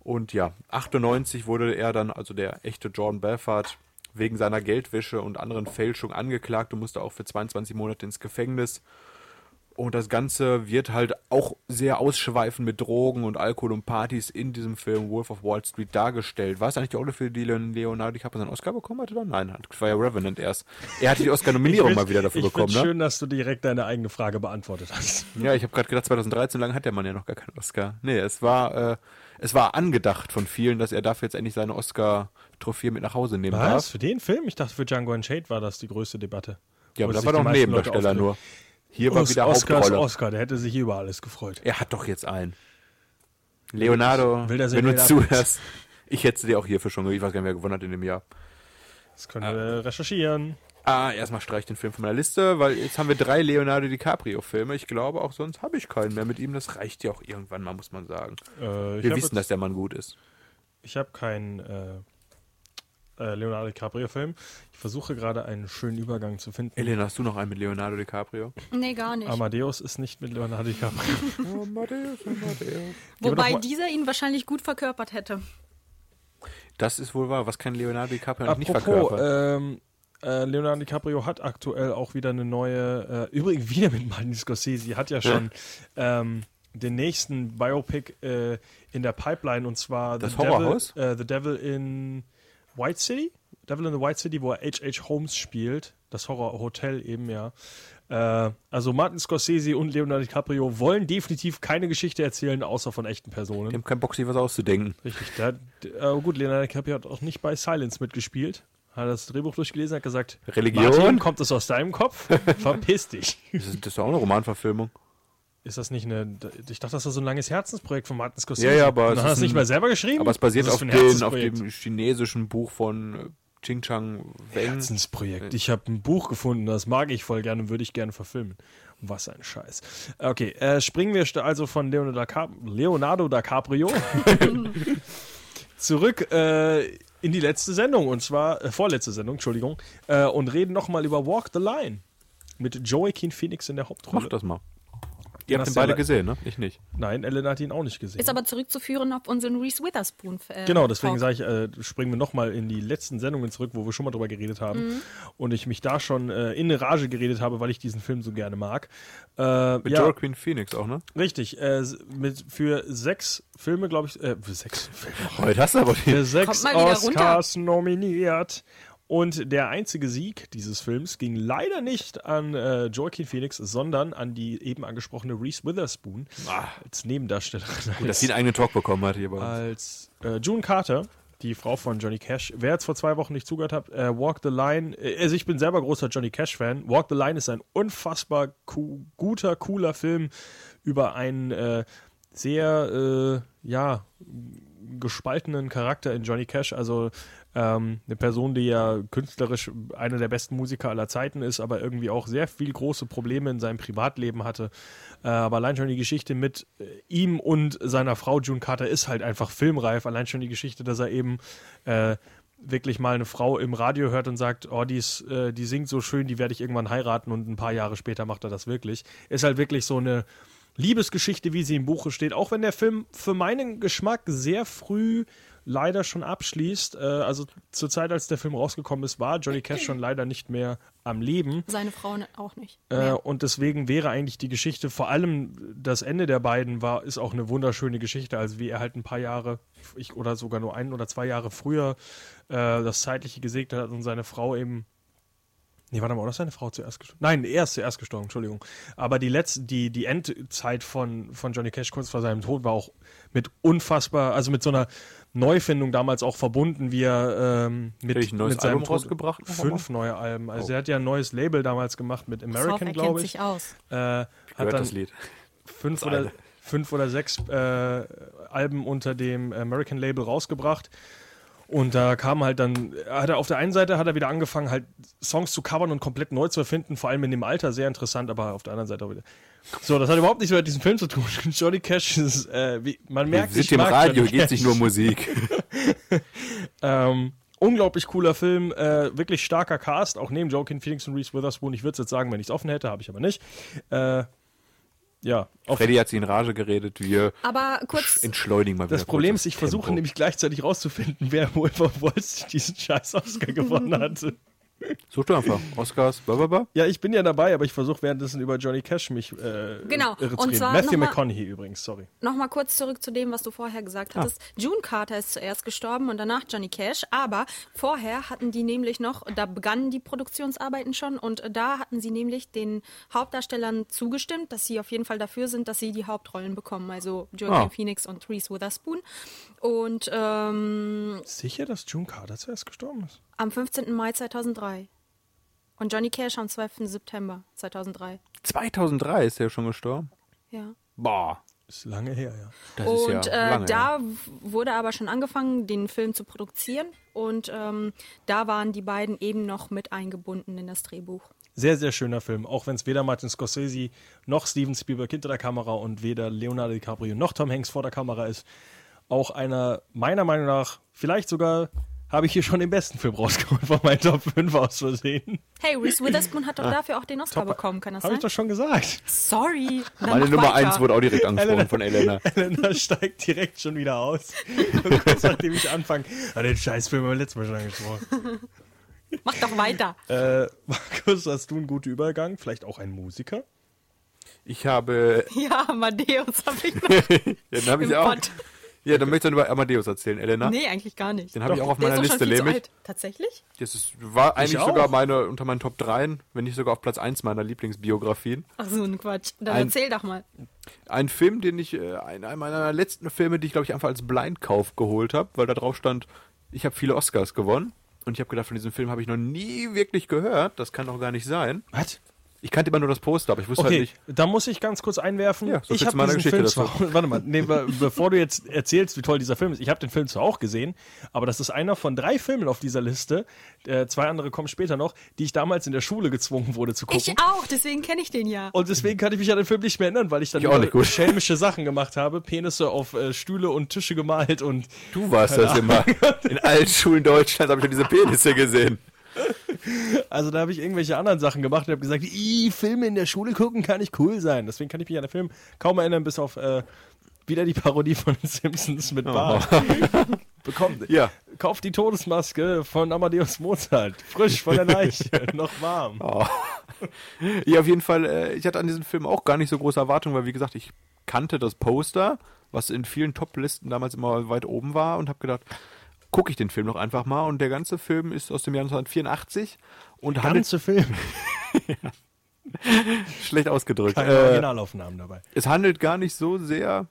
Und ja, 98 wurde er dann, also der echte Jordan Belfort, wegen seiner Geldwäsche und anderen Fälschungen angeklagt und musste auch für 22 Monate ins Gefängnis. Und das Ganze wird halt auch sehr ausschweifend mit Drogen und Alkohol und Partys in diesem Film Wolf of Wall Street dargestellt. War es eigentlich die Rolle, für die Leonardo DiCaprio seinen Oscar bekommen hat oder nein? Das war ja Revenant erst. Er hatte die Oscar-Nominierung mal wieder dafür ich bekommen, ne? schön, dass du direkt deine eigene Frage beantwortet hast. Ja, ich habe gerade gedacht, 2013 lang hat der Mann ja noch gar keinen Oscar. Nee, es war, äh, es war angedacht von vielen, dass er dafür jetzt endlich seine Oscar-Trophäe mit nach Hause nehmen Was? darf. Für den Film? Ich dachte, für Django Unchained war das die größte Debatte. Ja, aber da war doch ein Nebendarsteller nur. Hier war Os- wieder Oscar ist Hauptrolle. Oscar, der hätte sich über alles gefreut. Er hat doch jetzt einen. Leonardo, wenn du zuhörst, ich hätte dir auch hierfür schon, ich weiß gar nicht, wer gewonnen hat in dem Jahr. Das können wir recherchieren. Ah, erstmal streich ich den Film von meiner Liste, weil jetzt haben wir drei Leonardo DiCaprio-Filme. Ich glaube, auch sonst habe ich keinen mehr mit ihm. Das reicht ja auch irgendwann mal, muss man sagen. Äh, Wir wissen, jetzt- dass der Mann gut ist. Ich habe keinen äh, äh, Leonardo DiCaprio-Film. Ich versuche gerade einen schönen Übergang zu finden. Elena, hast du noch einen mit Leonardo DiCaprio? Nee, gar nicht. Amadeus ist nicht mit Leonardo DiCaprio. Amadeus, Amadeus. Wobei dieser ihn wahrscheinlich gut verkörpert hätte. Das ist wohl wahr. Was kann Leonardo DiCaprio noch nicht Apropos, verkörpern? ähm, äh, Leonardo DiCaprio hat aktuell auch wieder eine neue, äh, übrigens wieder mit Martin Scorsese, hat ja schon ähm, den nächsten Biopic äh, in der Pipeline und zwar Das The Horrorhaus? Devil, äh, The Devil in White City? Devil in the White City, wo er H.H. Holmes spielt. Das Horrorhotel eben, ja. Äh, also Martin Scorsese und Leonardo DiCaprio wollen definitiv keine Geschichte erzählen, außer von echten Personen. Die haben keinen Bock, sich was auszudenken. Richtig, der, äh, gut, Leonardo DiCaprio hat auch nicht bei Silence mitgespielt. Hat das Drehbuch durchgelesen, hat gesagt, Religion? Martin, kommt das aus deinem Kopf? Verpiss dich. Das ist, das ist doch auch eine Romanverfilmung. Ist das nicht eine, ich dachte, das war so ein langes Herzensprojekt von Martin Scorsese. Ja, ja, aber Und es dann ist es nicht mal selber geschrieben? Aber es basiert auf, den, auf dem chinesischen Buch von äh, Ching Chang Weng. Herzensprojekt. Ich habe ein Buch gefunden, das mag ich voll gerne, würde ich gerne verfilmen. Was ein Scheiß. Okay, äh, springen wir also von Leonardo, da Cap Leonardo DiCaprio zurück äh, in die letzte Sendung, und zwar, äh, vorletzte Sendung, Entschuldigung, äh, und reden nochmal über Walk the Line mit Joaquin Phoenix in der Hauptrolle. Mach das mal. Ihr habt Hast den beide gesehen, ne? Ich nicht. Nein, Ellen hat ihn auch nicht gesehen. Ist aber zurückzuführen auf unseren Reese Witherspoon. Äh, Genau, deswegen sage ich, äh, springen wir nochmal in die letzten Sendungen zurück, wo wir schon mal drüber geredet haben. Mhm. Und ich mich da schon äh, in eine Rage geredet habe, weil ich diesen Film so gerne mag. Äh, Mit ja, Joaquin Phoenix auch, ne? richtig. Äh, mit, für sechs Filme, glaube ich, äh, für sechs Filme. Heute hast du aber die. Für sechs Oscars nominiert. Und der einzige Sieg dieses Films ging leider nicht an äh, Joaquin Phoenix, sondern an die eben angesprochene Reese Witherspoon als Nebendarstellerin. Dass sie einen eigenen Talk bekommen hat hier bei uns. als äh, June Carter, die Frau von Johnny Cash. Wer jetzt vor zwei Wochen nicht zugehört hat, äh, Walk the Line, äh, also ich bin selber großer Johnny Cash-Fan. Walk the Line ist ein unfassbar co guter, cooler Film über einen äh, sehr, äh, ja, gespaltenen Charakter in Johnny Cash. Also ähm, eine Person, die ja künstlerisch einer der besten Musiker aller Zeiten ist, aber irgendwie auch sehr viel große Probleme in seinem Privatleben hatte. Äh, aber allein schon die Geschichte mit äh, ihm und seiner Frau June Carter ist halt einfach filmreif. Allein schon die Geschichte, dass er eben äh, wirklich mal eine Frau im Radio hört und sagt, oh, die, ist, äh, die singt so schön, die werde ich irgendwann heiraten und ein paar Jahre später macht er das wirklich. Ist halt wirklich so eine Liebesgeschichte, wie sie im Buche steht, auch wenn der Film für meinen Geschmack sehr früh leider schon abschließt. Äh, also zur Zeit, als der Film rausgekommen ist, war Johnny Cash schon leider nicht mehr am Leben. Seine Frau auch nicht. Äh, und deswegen wäre eigentlich die Geschichte, vor allem das Ende der beiden war, ist auch eine wunderschöne Geschichte. Also wie er halt ein paar Jahre, ich, oder sogar nur ein oder zwei Jahre früher äh, das Zeitliche gesegnet hat und seine Frau eben Nee, warte mal, oder ist seine Frau zuerst gestorben? Nein, er ist zuerst gestorben, Entschuldigung. Aber die letzte, die, die Endzeit von, von Johnny Cash kurz vor seinem Tod war auch mit unfassbar, also mit so einer Neufindung damals auch verbunden, wie er ähm, mit, Hat ein neues mit seinem Album Tod- rausgebracht Fünf neue Alben. Also Oh. er hat ja ein neues Label damals gemacht mit American, er glaube kennt ich. sich aus. Äh, hat Gehört dann das Lied. fünf Das oder, fünf oder sechs äh, Alben unter dem American Label rausgebracht. Und da kam halt dann, hat er auf der einen Seite hat er wieder angefangen, halt Songs zu covern und komplett neu zu erfinden, vor allem in dem Alter, sehr interessant, aber auf der anderen Seite auch wieder. So, das hat überhaupt nichts mit diesem Film zu tun. Johnny Cash ist, äh, wie, man merkt, sind im Radio, geht sich nur Musik. Ähm, unglaublich cooler Film, äh, wirklich starker Cast, auch neben Joaquin Phoenix und Reese Witherspoon. Ich würde es jetzt sagen, wenn ich es offen hätte, habe ich aber nicht. Äh, ja, auf Freddy hat sich in Rage geredet, wir Aber kurz, entschleunigen mal wieder. Das Problem ist, ich versuche nämlich gleichzeitig rauszufinden, wer wohl von Wolz diesen scheiß Oscar gewonnen hatte. Such doch einfach. Oscars, blablabla. Ja, ich bin ja dabei, aber ich versuche währenddessen über Johnny Cash mich äh, Genau, irre zu und reden. zwar Matthew noch mal- McConaughey übrigens, sorry. Nochmal kurz zurück zu dem, was du vorher gesagt hattest. June Carter ist zuerst gestorben und danach Johnny Cash. Aber vorher hatten die nämlich noch, da begannen die Produktionsarbeiten schon und da hatten sie nämlich den Hauptdarstellern zugestimmt, dass sie auf jeden Fall dafür sind, dass sie die Hauptrollen bekommen. Also Joaquin Ah. Phoenix und Reese Witherspoon. Und ähm, Sicher, dass June Carter zuerst gestorben ist? Am 15. Mai 2003. Und Johnny Cash am 12. September 2003. 2003 ist er schon gestorben. Ja. Boah. Ist lange her, ja. Das ist Und ja äh, lange. da her. wurde aber schon angefangen, den Film zu produzieren. Und ähm, da waren die beiden eben noch mit eingebunden in das Drehbuch. Sehr, sehr schöner Film, auch wenn es weder Martin Scorsese noch Steven Spielberg hinter der Kamera und weder Leonardo DiCaprio noch Tom Hanks vor der Kamera ist. Auch einer, meiner Meinung nach, vielleicht sogar, habe ich hier schon den besten Film rausgeholt von meinen Top 5 aus Versehen. Hey, Reese Witherspoon hat doch dafür auch den Oscar bekommen, kann das Habe sein? ich doch schon gesagt. Sorry. Dann Meine Nummer weiter. 1 wurde auch direkt angesprochen von Elena. Elena steigt direkt schon wieder aus. Kurz nachdem ich anfange, ah, den Scheißfilm haben wir letztes Mal schon angesprochen. Mach doch weiter. Äh, Markus, hast du einen guten Übergang? Vielleicht auch ein Musiker? Ich habe, Ja, Amadeus habe ich noch den habe ich im auch. Pott. Ja, dann möchtest du über Amadeus erzählen, Elena. Nee, eigentlich gar nicht. Den habe ich auch auf meiner Liste, nämlich. Tatsächlich? Das ist, war eigentlich sogar meine, unter meinen Top 3, wenn nicht sogar auf Platz 1 meiner Lieblingsbiografien. Ach so, ein Quatsch. Dann Ein- erzähl doch mal. Ein Film, den ich, äh, einer meiner letzten Filme, die ich glaube ich einfach als Blindkauf geholt habe, weil da drauf stand, ich habe viele Oscars gewonnen. Und ich habe gedacht, von diesem Film habe ich noch nie wirklich gehört. Das kann doch gar nicht sein. Was? Ich kannte immer nur das Poster, aber ich wusste halt Okay, nicht. da muss ich ganz kurz einwerfen. Ja, so viel ich zu habe meiner diesen Geschichte Film zwar, warte mal, nee, be bevor du jetzt erzählst, wie toll dieser Film ist, ich habe den Film zwar auch gesehen, aber das ist einer von drei Filmen auf dieser Liste, äh, zwei andere kommen später noch, die ich damals in der Schule gezwungen wurde zu gucken. Ich auch, deswegen kenne ich den ja. Und deswegen kann ich mich an den Film nicht mehr erinnern, weil ich dann Ich auch nicht gut. schelmische Sachen gemacht habe, Penisse auf äh, Stühle und Tische gemalt und Du warst das immer. In allen Schulen Deutschlands habe ich schon diese Penisse gesehen. Also da habe ich irgendwelche anderen Sachen gemacht und habe gesagt, "Ih, Filme in der Schule gucken kann nicht cool sein. Deswegen kann ich mich an den Film kaum erinnern, bis auf äh, wieder die Parodie von den Simpsons mit Bart. Bekommt, Oh. Ja. Kauft die Todesmaske von Amadeus Mozart. Frisch von der Leiche, noch warm. Oh. Ja, auf jeden Fall, äh, ich hatte an diesem Film auch gar nicht so große Erwartungen, weil wie gesagt, ich kannte das Poster, was in vielen Top-Listen damals immer weit oben war und habe gedacht, gucke ich den Film noch einfach mal und der ganze Film ist aus dem Jahr 1984 und handelt Ganze Film. schlecht ausgedrückt. Keine Äh, Originalaufnahmen dabei. es handelt gar nicht so sehr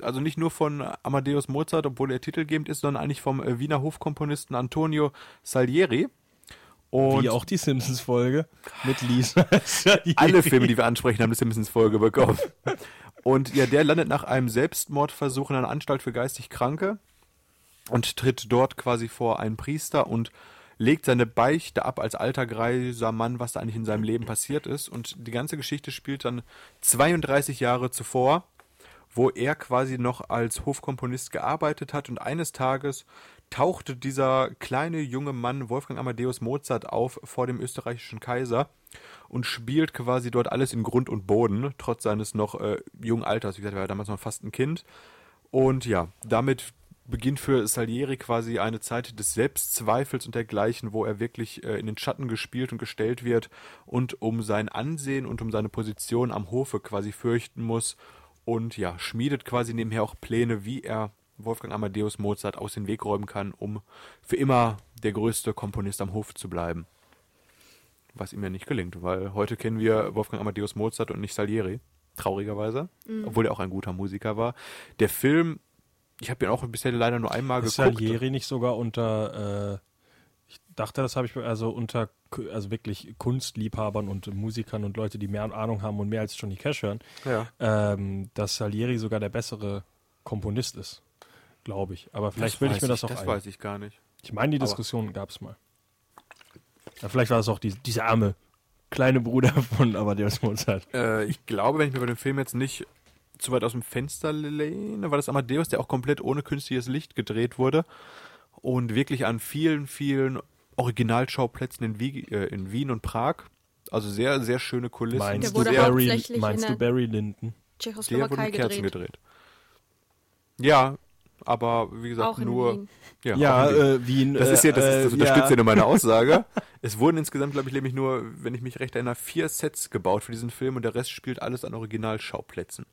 Also nicht nur von Amadeus Mozart, obwohl er titelgebend ist, sondern eigentlich vom äh, Wiener Hofkomponisten Antonio Salieri. Und Wie auch die Simpsons-Folge mit Lisa. alle Filme, die wir ansprechen, haben eine Simpsons-Folge bekommen. Und ja, der landet nach einem Selbstmordversuch in einer Anstalt für geistig Kranke und tritt dort quasi vor einen Priester und legt seine Beichte ab als alter greiser Mann, was da eigentlich in seinem Leben passiert ist. Und die ganze Geschichte spielt dann 32 Jahre zuvor, wo er quasi noch als Hofkomponist gearbeitet hat und eines Tages tauchte dieser kleine junge Mann Wolfgang Amadeus Mozart auf vor dem österreichischen Kaiser und spielt quasi dort alles in Grund und Boden, trotz seines noch äh, jungen Alters. Wie gesagt, er war damals noch fast ein Kind. Und ja, damit beginnt für Salieri quasi eine Zeit des Selbstzweifels und dergleichen, wo er wirklich äh, in den Schatten gespielt und gestellt wird und um sein Ansehen und um seine Position am Hofe quasi fürchten muss und ja, schmiedet quasi nebenher auch Pläne, wie er Wolfgang Amadeus Mozart aus dem Weg räumen kann, um für immer der größte Komponist am Hof zu bleiben. Was ihm ja nicht gelingt, weil heute kennen wir Wolfgang Amadeus Mozart und nicht Salieri, traurigerweise, obwohl er auch ein guter Musiker war. Der Film, ich habe ihn auch bisher leider nur einmal Ist geguckt. Salieri nicht sogar unter, äh, ich dachte, das habe ich, also unter, also wirklich Kunstliebhabern und Musikern und Leute, die mehr Ahnung haben und mehr als Johnny Cash hören, Ja. ähm, dass Salieri sogar der bessere Komponist ist, glaube ich. Aber vielleicht bilde ich mir das auch Das ein. weiß ich gar nicht. Ich meine, die Diskussion gab es mal. Ja, vielleicht war das auch die, dieser arme kleine Bruder von Amadeus Mozart. Äh, ich glaube, wenn ich mir bei dem Film jetzt nicht zu weit aus dem Fenster lehne, war das Amadeus, der auch komplett ohne künstliches Licht gedreht wurde und wirklich an vielen, vielen Originalschauplätzen in, Wie äh, in Wien und Prag. Also sehr, sehr schöne Kulissen. Meinst, Der du wurde sehr, Barry, meinst in du Barry Lyndon? der wurde Tschechoslowakei mit Kerzen gedreht. gedreht. Ja, aber wie gesagt, Auch in nur. Wien. Ja, Ja, auch in Wien. äh, Wien. Das ist ja, das, ist, das äh, unterstützt ja ja. nur meine Aussage. Es wurden insgesamt, glaube ich, nämlich nur, wenn ich mich recht erinnere, vier Sets gebaut für diesen Film und der Rest spielt alles an Originalschauplätzen.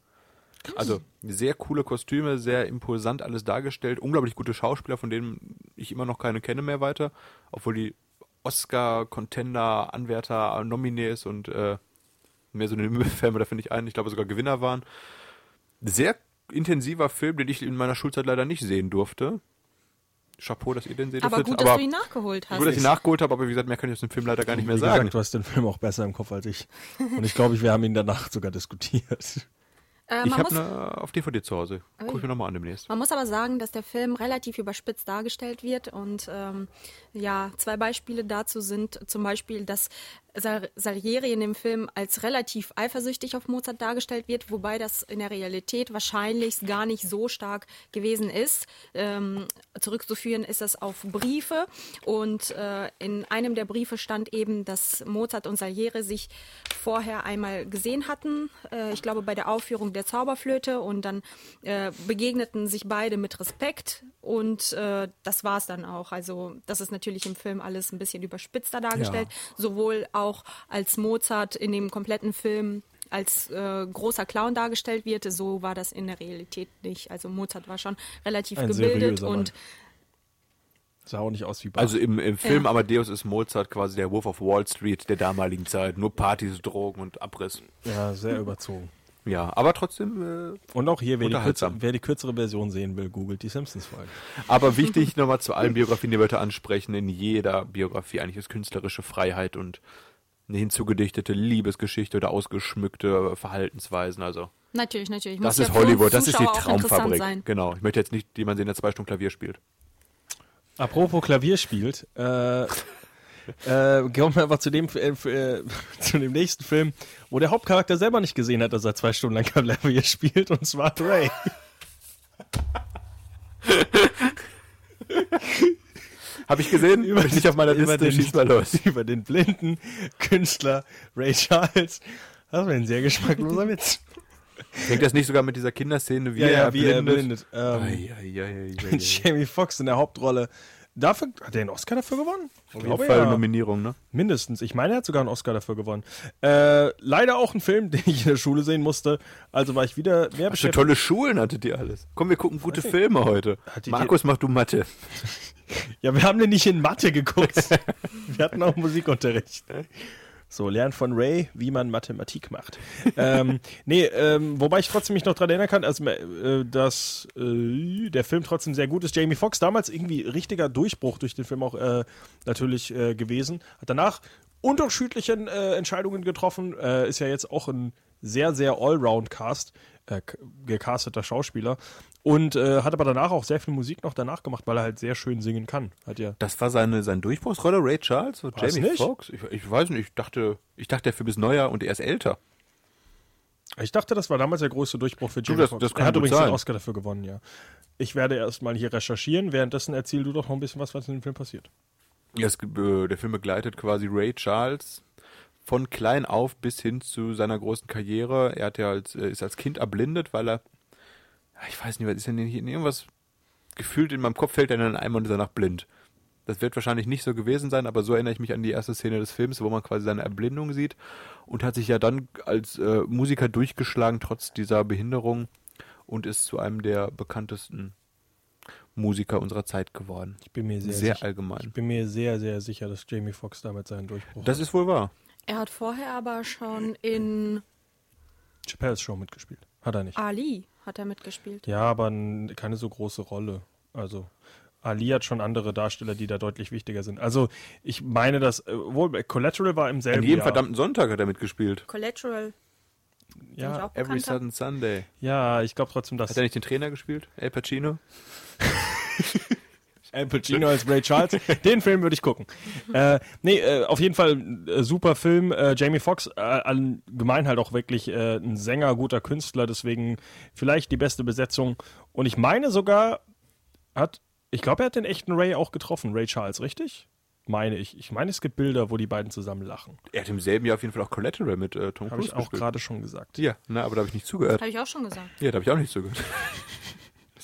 Also sehr coole Kostüme, sehr imposant alles dargestellt, unglaublich gute Schauspieler, von denen ich immer noch keine kenne mehr weiter, obwohl die Oscar-Contender, Anwärter, Nominees und äh, mehr so eine Filme, da finde ich ein, ich glaube sogar Gewinner waren. Sehr intensiver Film, den ich in meiner Schulzeit leider nicht sehen durfte. Chapeau, dass ihr den seht. Aber dürftet, gut, dass du ihn nachgeholt hast. Gut, dass ich nachgeholt habe, aber wie gesagt, mehr kann ich aus dem Film leider gar nicht mehr Wie sagen. gesagt, du hast den Film auch besser im Kopf als ich. Und ich glaube, wir haben ihn danach sogar diskutiert. Äh, ich habe eine auf DVD zu Hause. Guck ich mir nochmal an demnächst. man muss aber sagen, dass der Film relativ überspitzt dargestellt wird. Und ähm, ja, zwei Beispiele dazu sind zum Beispiel, dass Salieri in dem Film als relativ eifersüchtig auf Mozart dargestellt wird, wobei das in der Realität wahrscheinlich gar nicht so stark gewesen ist. Ähm, zurückzuführen ist das auf Briefe. Und äh, in einem der Briefe stand eben, dass Mozart und Salieri sich vorher einmal gesehen hatten. Äh, ich glaube, bei der Aufführung der Zauberflöte. Und dann äh, begegneten sich beide mit Respekt. Und äh, das war es dann auch. Also das ist natürlich im Film alles ein bisschen überspitzter dargestellt. Sowohl auch als Mozart in dem kompletten Film als äh, großer Clown dargestellt wird, so war das in der Realität nicht. Also Mozart war schon relativ Ein gebildet seriöser Mann. und Sah auch nicht aus wie Bach. Also im, im Film Ja. Amadeus ist Mozart quasi der Wolf of Wall Street der damaligen Zeit. Nur Partys, Drogen und Abriss. ja, sehr überzogen. Ja, aber trotzdem, äh, Und auch hier, wer die, kürzere, wer die kürzere Version sehen will, googelt die Simpsons-Folge. aber wichtig nochmal zu allen Biografien, die wir heute ansprechen. In jeder Biografie eigentlich ist künstlerische Freiheit und hinzugedichtete Liebesgeschichte oder ausgeschmückte Verhaltensweisen. Also natürlich, natürlich. das muss ist ja Hollywood, das ist die Traumfabrik. Sein. Genau. Ich möchte jetzt nicht jemanden sehen, der zwei Stunden Klavier spielt. Apropos Klavier spielt, äh, äh, kommen wir einfach zu dem, äh, äh, zu dem nächsten Film, wo der Hauptcharakter selber nicht gesehen hat, dass er zwei Stunden lang Klavier spielt, und zwar Ray. Habe ich gesehen? Über nicht auf meiner Liste. den, Schieß mal los. über den blinden Künstler Ray Charles. Das war ein sehr geschmackloser Witz. Hängt das nicht sogar mit dieser Kinderszene, wie Ja, er ja, wie er blindet. Ähm, ei, ei, ei. Jamie Foxx in der Hauptrolle. Dafür hat er einen Oscar dafür gewonnen? Ich Auf jeden Fall Nominierung, ne? Mindestens. Ich meine, er hat sogar einen Oscar dafür gewonnen. Äh, leider auch ein Film, den ich in der Schule sehen musste. Also war ich wieder mehr Was für beschäftigt. tolle Schulen hattet ihr alles. Komm, wir gucken gute Filme heute. Markus, mach du Mathe. Ja, wir haben den nicht in Mathe geguckt. wir hatten auch Musikunterricht. So, lernt von Ray, wie man Mathematik macht. ähm, nee, ähm, wobei ich trotzdem mich noch daran erinnern kann, also, äh, dass äh, der Film trotzdem sehr gut ist. Jamie Foxx damals irgendwie richtiger Durchbruch durch den Film auch äh, natürlich äh, gewesen. Hat danach unterschiedliche äh, Entscheidungen getroffen. Äh, ist ja jetzt auch ein sehr, sehr Allround-Cast, äh, gecasteter Schauspieler. Und äh, hat aber danach auch sehr viel Musik noch danach gemacht, weil er halt sehr schön singen kann. Hat ja Das war seine, seine Durchbruchsrolle, Ray Charles? War's Jamie nicht? Foxx? Ich, ich weiß nicht, ich dachte, ich dachte, der Film ist neuer und er ist älter. Ich dachte, das war damals der größte Durchbruch für Jamie Foxx. er hat übrigens sein. den Oscar dafür gewonnen, ja. Ich werde erstmal hier recherchieren. Währenddessen erzähl du doch noch ein bisschen was, was in dem Film passiert. Ja, es, äh, der Film begleitet quasi Ray Charles von klein auf bis hin zu seiner großen Karriere. Er hat ja als, äh, ist als Kind erblindet, weil er, ich weiß nicht, was ist denn hier irgendwas gefühlt in meinem Kopf fällt er in einen Eimer und ist danach blind. Das wird wahrscheinlich nicht so gewesen sein, aber so erinnere ich mich an die erste Szene des Films, wo man quasi seine Erblindung sieht und hat sich ja dann als äh, Musiker durchgeschlagen, trotz dieser Behinderung und ist zu einem der bekanntesten Musiker unserer Zeit geworden. Ich bin mir sehr, Sehr sicher. allgemein. Ich bin mir sehr, sehr sicher, dass Jamie Foxx damit seinen Durchbruch Das hat. ist wohl wahr. Er hat vorher aber schon in Chappelle's Show mitgespielt. Hat er nicht. Ali hat er mitgespielt. Ja, aber keine so große Rolle. Also Ali hat schon andere Darsteller, die da deutlich wichtiger sind. Also ich meine, dass äh, wohl Collateral war im selben An jedem Jahr. verdammten Sonntag hat er mitgespielt. Collateral. ja, Every. Sudden Sunday. ja, ich glaube trotzdem, dass Hat er nicht den Trainer gespielt? El Pacino? Al Pacino als Ray Charles. Den Film würde ich gucken. Äh, nee, äh, auf jeden Fall äh, super Film. Äh, Jamie Foxx, äh, allgemein halt auch wirklich äh, ein Sänger, guter Künstler, deswegen vielleicht die beste Besetzung. Und ich meine sogar, hat, ich glaube, er hat den echten Ray auch getroffen, Ray Charles, richtig? Meine ich. Ich meine, es gibt Bilder, wo die beiden zusammen lachen. Er hat im selben Jahr auf jeden Fall auch Collateral mit äh, Tom Habe Cruise ich auch gerade schon gesagt. Ja, na, aber da habe ich nicht zugehört. Habe ich auch schon gesagt. Ja, da habe ich auch nicht zugehört.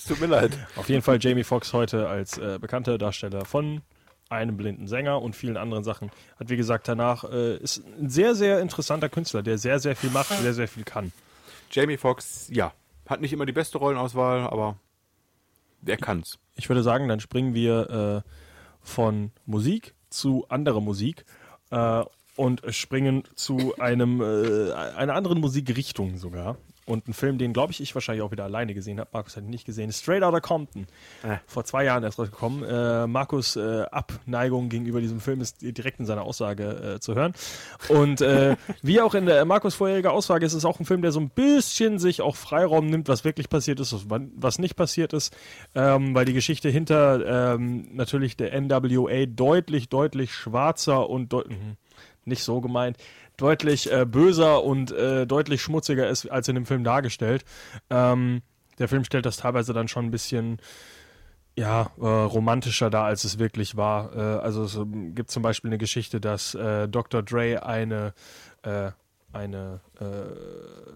Tut mir leid. Auf jeden Fall Jamie Foxx heute als äh, bekannter Darsteller von einem blinden Sänger und vielen anderen Sachen. Hat wie gesagt danach, äh, ist ein sehr, sehr interessanter Künstler, der sehr, sehr viel macht, sehr, sehr viel kann. Jamie Foxx, ja, hat nicht immer die beste Rollenauswahl, aber der kann's. Ich würde sagen, dann springen wir äh, von Musik zu anderer Musik äh, und springen zu einem äh, einer anderen Musikrichtung sogar. Und ein Film, den glaube ich ich wahrscheinlich auch wieder alleine gesehen habe. Markus hat ihn nicht gesehen. Straight Outta Compton. Äh. Vor zwei Jahren erst rausgekommen. Äh, Markus äh, Abneigung gegenüber diesem Film ist direkt in seiner Aussage äh, zu hören. Und äh, wie auch in der Markus vorheriger Aussage ist es auch ein Film, der so ein bisschen sich auch Freiraum nimmt, was wirklich passiert ist, was, was nicht passiert ist. Ähm, weil die Geschichte hinter ähm, natürlich der NWA deutlich, deutlich schwarzer und deut mhm, nicht so gemeint, deutlich äh, böser und äh, deutlich schmutziger ist als in dem Film dargestellt. Ähm, der Film stellt das teilweise dann schon ein bisschen ja, äh, romantischer dar, als es wirklich war. Äh, also es ähm, gibt zum Beispiel eine Geschichte, dass äh, Dr. Dre eine, äh, eine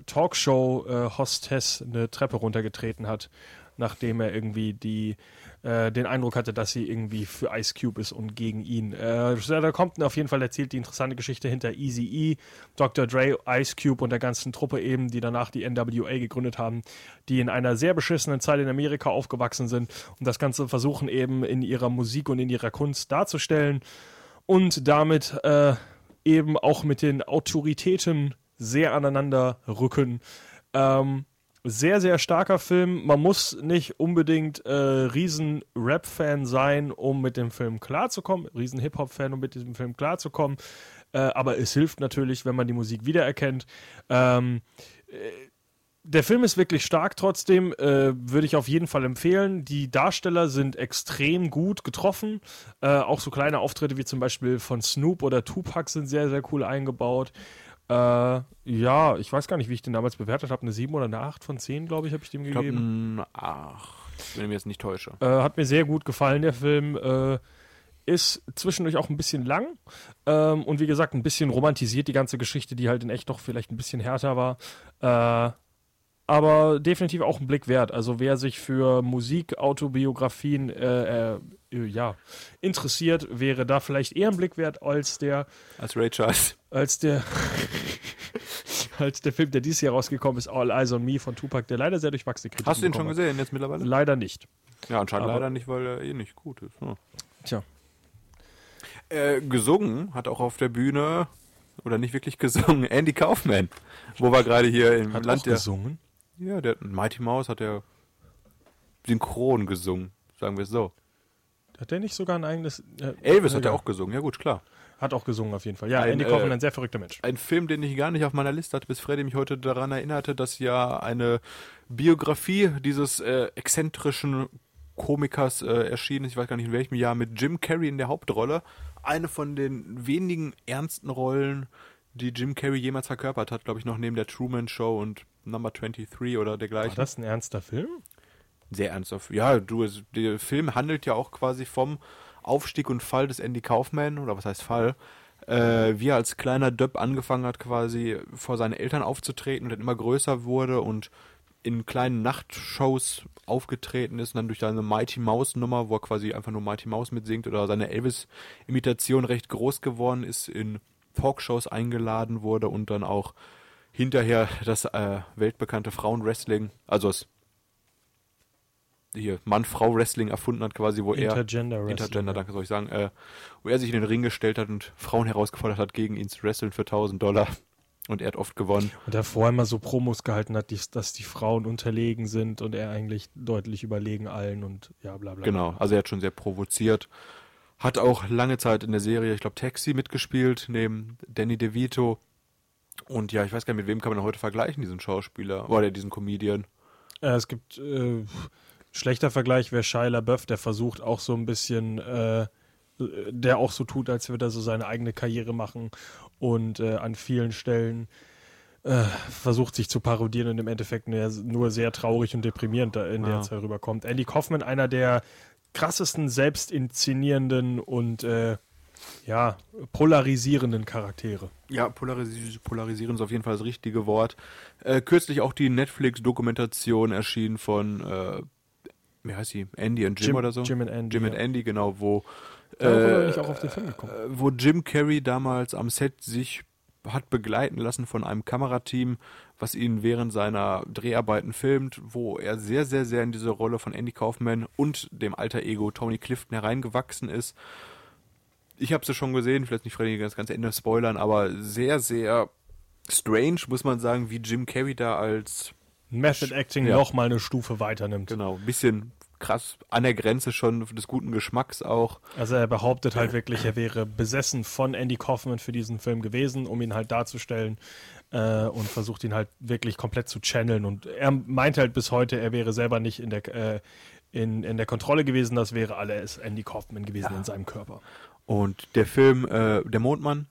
Talkshow-Hostess eine Treppe runtergetreten hat, nachdem er irgendwie die äh, den Eindruck hatte, dass sie irgendwie für Ice Cube ist und gegen ihn. Äh, da kommt auf jeden Fall erzählt die interessante Geschichte hinter Easy E, Dr. Dre, Ice Cube und der ganzen Truppe eben, die danach die NWA gegründet haben, die in einer sehr beschissenen Zeit in Amerika aufgewachsen sind und das Ganze versuchen eben in ihrer Musik und in ihrer Kunst darzustellen und damit äh, eben auch mit den Autoritäten sehr aneinander rücken. Ähm, sehr, sehr starker Film. Man muss nicht unbedingt äh, riesen Rap-Fan sein, um mit dem Film klarzukommen. Riesen Hip-Hop-Fan, um mit diesem Film klarzukommen. Äh, aber es hilft natürlich, wenn man die Musik wiedererkennt. Ähm, äh, der Film ist wirklich stark trotzdem, äh, würde ich auf jeden Fall empfehlen. Die Darsteller sind extrem gut getroffen. Äh, auch so kleine Auftritte wie zum Beispiel von Snoop oder Tupac sind sehr, sehr cool eingebaut. Äh, ja, ich weiß gar nicht, wie ich den damals bewertet habe. Eine 7 oder eine 8 von 10, glaube ich, habe ich dem Ich gegeben. ach, wenn ich mich jetzt nicht täusche. Äh, hat mir sehr gut gefallen, der Film. Äh, ist zwischendurch auch ein bisschen lang ähm, und wie gesagt ein bisschen romantisiert die ganze Geschichte, die halt in echt doch vielleicht ein bisschen härter war. Äh, aber definitiv auch ein Blick wert. Also wer sich für Musik, Autobiografien äh, äh, ja, interessiert, wäre da vielleicht eher ein Blick wert als der Als Ray Charles. als der als der Film, der dieses Jahr rausgekommen ist, All Eyes on Me von Tupac, der leider sehr durchwachsene Kritik Hast du den schon gesehen jetzt mittlerweile? Leider nicht. Ja, anscheinend Aber- leider nicht, weil er eh nicht gut ist. Hm. Tja. Äh, gesungen hat auch auf der Bühne oder nicht wirklich gesungen, Andy Kaufman, wo wir gerade hier im Hat Land auch der... gesungen. Ja, der Mighty Mouse hat er synchron gesungen, sagen wir es so. Hat der nicht sogar ein eigenes. Äh, Elvis hat ja, er auch gesungen, ja gut, klar. Hat auch gesungen auf jeden Fall. Ja, Ein, Andy Kaufman, äh, ein sehr verrückter Mensch. Ein Film, den ich gar nicht auf meiner Liste hatte, bis Freddy mich heute daran erinnerte, dass ja eine Biografie dieses äh, exzentrischen Komikers äh, erschienen ist, ich weiß gar nicht in welchem Jahr, mit Jim Carrey in der Hauptrolle. Eine von den wenigen ernsten Rollen, die Jim Carrey jemals verkörpert hat, glaube ich, noch neben der Truman Show und Number 23 oder War dergleichen. das ein ernster Film? Sehr ernsthaft. Ja, du, der Film handelt ja auch quasi vom Aufstieg und Fall des Andy Kaufman, oder was heißt Fall, äh, wie er als kleiner Döpp angefangen hat, quasi vor seinen Eltern aufzutreten und dann immer größer wurde und in kleinen Nachtshows aufgetreten ist und dann durch seine Mighty Mouse Nummer, wo er quasi einfach nur Mighty Mouse mitsingt oder seine Elvis-Imitation recht groß geworden ist, in Talkshows eingeladen wurde und dann auch hinterher das äh, weltbekannte Frauenwrestling, also das hier Mann-Frau-Wrestling erfunden hat, quasi, wo er Intergender Wrestling. Intergender, danke, soll ich sagen, äh, wo er sich in den Ring gestellt hat und Frauen herausgefordert hat, gegen ihn zu wresteln für 1000 Dollar. Und er hat oft gewonnen. Und er vorher immer so Promos gehalten hat, dies- dass die Frauen unterlegen sind und er eigentlich deutlich überlegen allen und ja, bla bla. Genau, also er hat schon sehr provoziert. Hat auch lange Zeit in der Serie, ich glaube, Taxi mitgespielt, neben Danny DeVito. Und ja, ich weiß gar nicht, mit wem kann man heute vergleichen, diesen Schauspieler oder diesen Comedian. Äh, es gibt äh, schlechter Vergleich wäre Shia LaBeouf, der versucht auch so ein bisschen, äh, der auch so tut, als würde er so seine eigene Karriere machen und äh, an vielen Stellen äh, versucht sich zu parodieren und im Endeffekt nur, sehr traurig und deprimierend da in der Ja. Zeit rüberkommt. Andy Kaufman, einer der krassesten selbstinszenierenden und äh, ja, polarisierenden Charaktere. Ja, polaris polarisieren ist auf jeden Fall das richtige Wort. Äh, kürzlich auch die Netflix-Dokumentation erschienen von, äh, wie heißt sie? Andy und Jim, Jim- oder so? Jim and Andy, Jim and ja. Andy, genau, wo, äh, auch auf den Film gekommen. äh, wo Jim Carrey damals am Set sich hat begleiten lassen von einem Kamerateam, was ihn während seiner Dreharbeiten filmt, wo er sehr, sehr, sehr in diese Rolle von Andy Kaufman und dem alter Ego Tony Clifton hereingewachsen ist. Ich habe sie schon gesehen, vielleicht nicht Freddy das ganze Ende spoilern, aber sehr, sehr strange, muss man sagen, wie Jim Carrey da als, Method Acting Ja. noch mal eine Stufe weiter nimmt. genau, ein bisschen krass an der Grenze schon des guten Geschmacks auch. Also er behauptet halt wirklich, er wäre besessen von Andy Kaufman für diesen Film gewesen, um ihn halt darzustellen äh, und versucht ihn halt wirklich komplett zu channeln. Und er meint halt bis heute, er wäre selber nicht in der, äh, in, in der Kontrolle gewesen, das wäre alles Andy Kaufman gewesen in seinem Körper. Und der Film äh, Der Mondmann,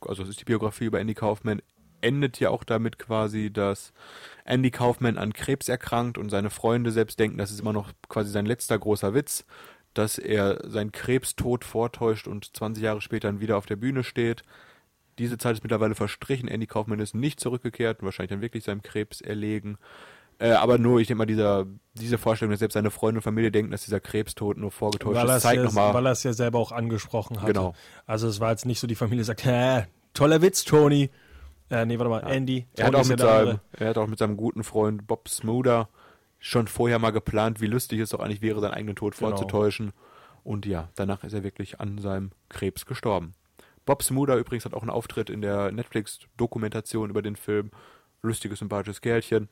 also das ist die Biografie über Andy Kaufman, endet ja auch damit quasi, dass Andy Kaufman an Krebs erkrankt und seine Freunde selbst denken, das ist immer noch quasi sein letzter großer Witz, dass er seinen Krebstod vortäuscht und 20 Jahre später dann wieder auf der Bühne steht. Diese Zeit ist mittlerweile verstrichen. Andy Kaufman ist nicht zurückgekehrt und wahrscheinlich dann wirklich seinem Krebs erlegen. Äh, aber nur, ich denke mal, dieser, diese Vorstellung, dass selbst seine Freunde und Familie denken, dass dieser Krebstod nur vorgetäuscht Weil ist, zeigt ja, nochmal. weil er es ja selber auch angesprochen hat. Genau. Also es war jetzt nicht so, die Familie sagt, Hä, toller Witz, Tony. Äh, nee, warte mal, Andy. Er hat, auch ja mit seinem, er hat auch mit seinem guten Freund Bob Smoother schon vorher mal geplant, wie lustig es doch eigentlich wäre, seinen eigenen Tod Genau. vorzutäuschen. Und ja, danach ist er wirklich an seinem Krebs gestorben. Bob Smoother übrigens hat auch einen Auftritt in der Netflix-Dokumentation über den Film. Lustiges, sympathisches Kerlchen.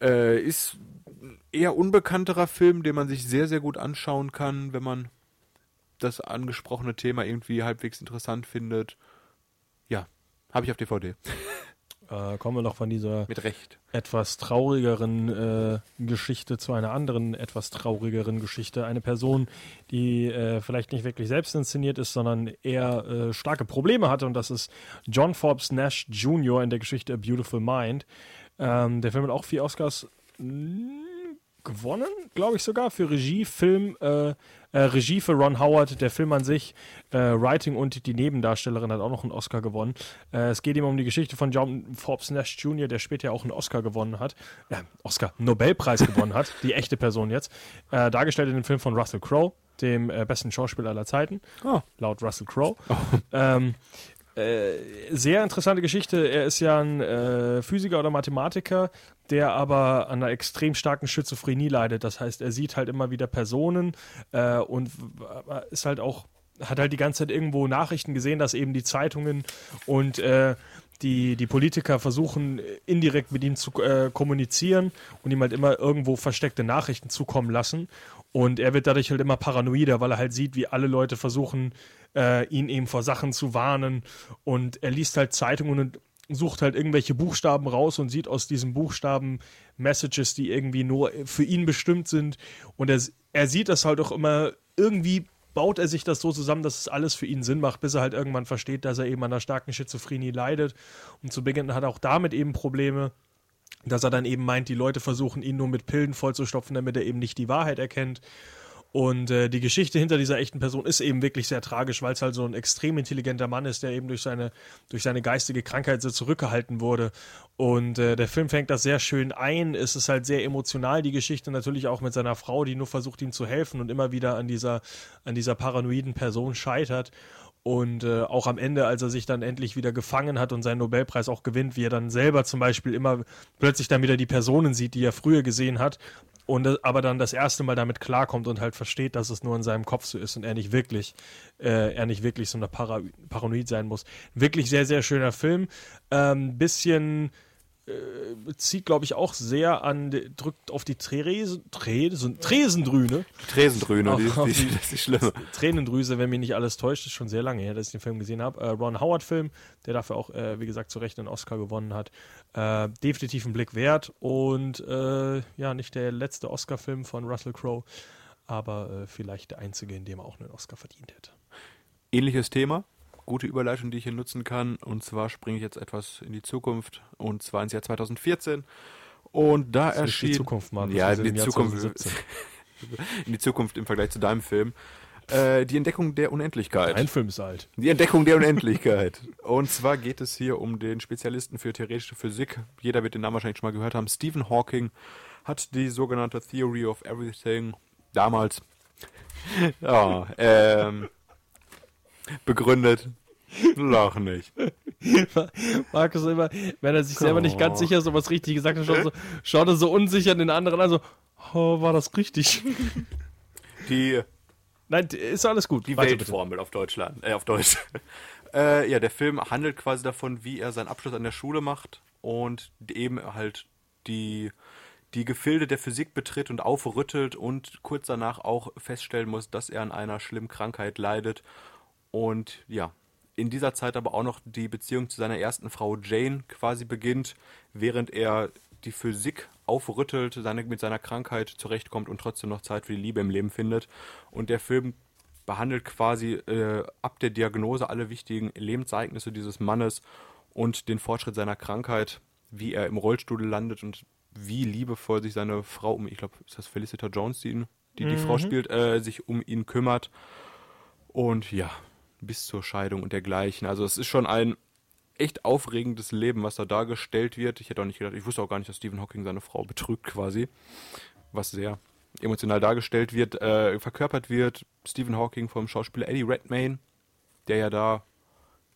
Äh, ist eher unbekannterer Film, den man sich sehr, sehr gut anschauen kann, wenn man das angesprochene Thema irgendwie halbwegs interessant findet. Ja, habe ich auf DVD. Äh, kommen wir noch von dieser Mit Recht. etwas traurigeren äh, Geschichte zu einer anderen etwas traurigeren Geschichte. Eine Person, die äh, vielleicht nicht wirklich selbst inszeniert ist, sondern eher äh, starke Probleme hatte und das ist John Forbes Nash Jr. in der Geschichte A Beautiful Mind. Ähm, der Film hat auch vier Oscars mh, gewonnen, glaube ich sogar, für Regie, Film, äh, Regie für Ron Howard, der Film an sich, äh, Writing und die Nebendarstellerin hat auch noch einen Oscar gewonnen. Äh, es geht ihm um die Geschichte von John Forbes Nash Jr., der später auch einen Oscar gewonnen hat, äh, Oscar, Nobelpreis gewonnen hat, die echte Person jetzt, äh, dargestellt in dem Film von Russell Crowe, dem äh, besten Schauspieler aller Zeiten, Oh. laut Russell Crowe. Ähm, äh, sehr interessante Geschichte. Er ist ja ein äh, Physiker oder Mathematiker, der aber an einer extrem starken Schizophrenie leidet. Das heißt, er sieht halt immer wieder Personen äh, und ist halt auch hat halt die ganze Zeit irgendwo Nachrichten gesehen, dass eben die Zeitungen und äh, die, die Politiker versuchen indirekt mit ihm zu äh, kommunizieren und ihm halt immer irgendwo versteckte Nachrichten zukommen lassen. Und er wird dadurch halt immer paranoider, weil er halt sieht, wie alle Leute versuchen, äh, ihn eben vor Sachen zu warnen. Und er liest halt Zeitungen und sucht halt irgendwelche Buchstaben raus und sieht aus diesen Buchstaben Messages, die irgendwie nur für ihn bestimmt sind. Und er, er sieht das halt auch immer irgendwie baut er sich das so zusammen, dass es alles für ihn Sinn macht, bis er halt irgendwann versteht, dass er eben an einer starken Schizophrenie leidet. Und zu Beginn hat er auch damit eben Probleme, dass er dann eben meint, die Leute versuchen ihn nur mit Pillen vollzustopfen, damit er eben nicht die Wahrheit erkennt. Und äh, die Geschichte hinter dieser echten Person ist eben wirklich sehr tragisch, weil es halt so ein extrem intelligenter Mann ist, der eben durch seine, durch seine geistige Krankheit so zurückgehalten wurde. Und äh, der Film fängt das sehr schön ein. Es ist halt sehr emotional, die Geschichte, natürlich auch mit seiner Frau, die nur versucht, ihm zu helfen und immer wieder an dieser, an dieser paranoiden Person scheitert. Und äh, auch am Ende, als er sich dann endlich wieder gefangen hat und seinen Nobelpreis auch gewinnt, wie er dann selber zum Beispiel immer plötzlich dann wieder die Personen sieht, die er früher gesehen hat und äh, aber dann das erste Mal damit klarkommt und halt versteht, dass es nur in seinem Kopf so ist und er nicht wirklich, äh, er nicht wirklich so eine Para Paranoid sein muss. Wirklich sehr, sehr schöner Film. Ähm, bisschen äh, zieht, glaube ich, auch sehr an, drückt auf die Tresen, Tresen, Tresendrüne. Tresendrüne, die, die, die, das ist die schlimme. Tränendrüse, wenn mich nicht alles täuscht, ist schon sehr lange her, dass ich den Film gesehen habe. Äh, Ron Howard-Film, der dafür auch, äh, wie gesagt, zu Recht einen Oscar gewonnen hat. Äh, definitiv ein Blick wert und äh, ja, nicht der letzte Oscar-Film von Russell Crowe, aber äh, vielleicht der einzige, in dem er auch einen Oscar verdient hätte. Ähnliches Thema, gute Überleitung, die ich hier nutzen kann. Und zwar springe ich jetzt etwas in die Zukunft und zwar ins Jahr 2014. Und da das erschien. Die Zukunft, Mann. Ja, in die Zukunft. in die Zukunft im Vergleich zu deinem Film. Äh, die Entdeckung der Unendlichkeit. Ein Film ist alt. Die Entdeckung der Unendlichkeit. Und zwar geht es hier um den Spezialisten für theoretische Physik. Jeder wird den Namen wahrscheinlich schon mal gehört haben. Stephen Hawking hat die sogenannte Theory of Everything damals ja, ähm, begründet. Lach nicht. Markus immer, wenn er sich selber nicht ganz sicher ist, ob er es richtig gesagt hat, schaut, so, schaut er so unsicher den anderen an, so, oh, war das richtig? Die, Nein, ist alles gut. die Weiter Weltformel auf Deutschland, äh, auf Deutsch. äh, ja, der Film handelt quasi davon, wie er seinen Abschluss an der Schule macht und eben halt die, die Gefilde der Physik betritt und aufrüttelt und kurz danach auch feststellen muss, dass er an einer schlimmen Krankheit leidet und ja, in dieser Zeit aber auch noch die Beziehung zu seiner ersten Frau Jane quasi beginnt, während er die Physik aufrüttelt, seine, mit seiner Krankheit zurechtkommt und trotzdem noch Zeit für die Liebe im Leben findet. Und der Film behandelt quasi äh, ab der Diagnose alle wichtigen Lebensereignisse dieses Mannes und den Fortschritt seiner Krankheit, wie er im Rollstuhl landet und wie liebevoll sich seine Frau um, ich glaube, ist das Felicita Jones, die, ihn, die die Frau spielt, äh, sich um ihn kümmert. Und ja, bis zur Scheidung und dergleichen. Also es ist schon ein echt aufregendes Leben, was da dargestellt wird. Ich hätte auch nicht gedacht, ich wusste auch gar nicht, dass Stephen Hawking seine Frau betrügt quasi, was sehr emotional dargestellt wird, äh, verkörpert wird. Stephen Hawking vom Schauspieler Eddie Redmayne, der ja da,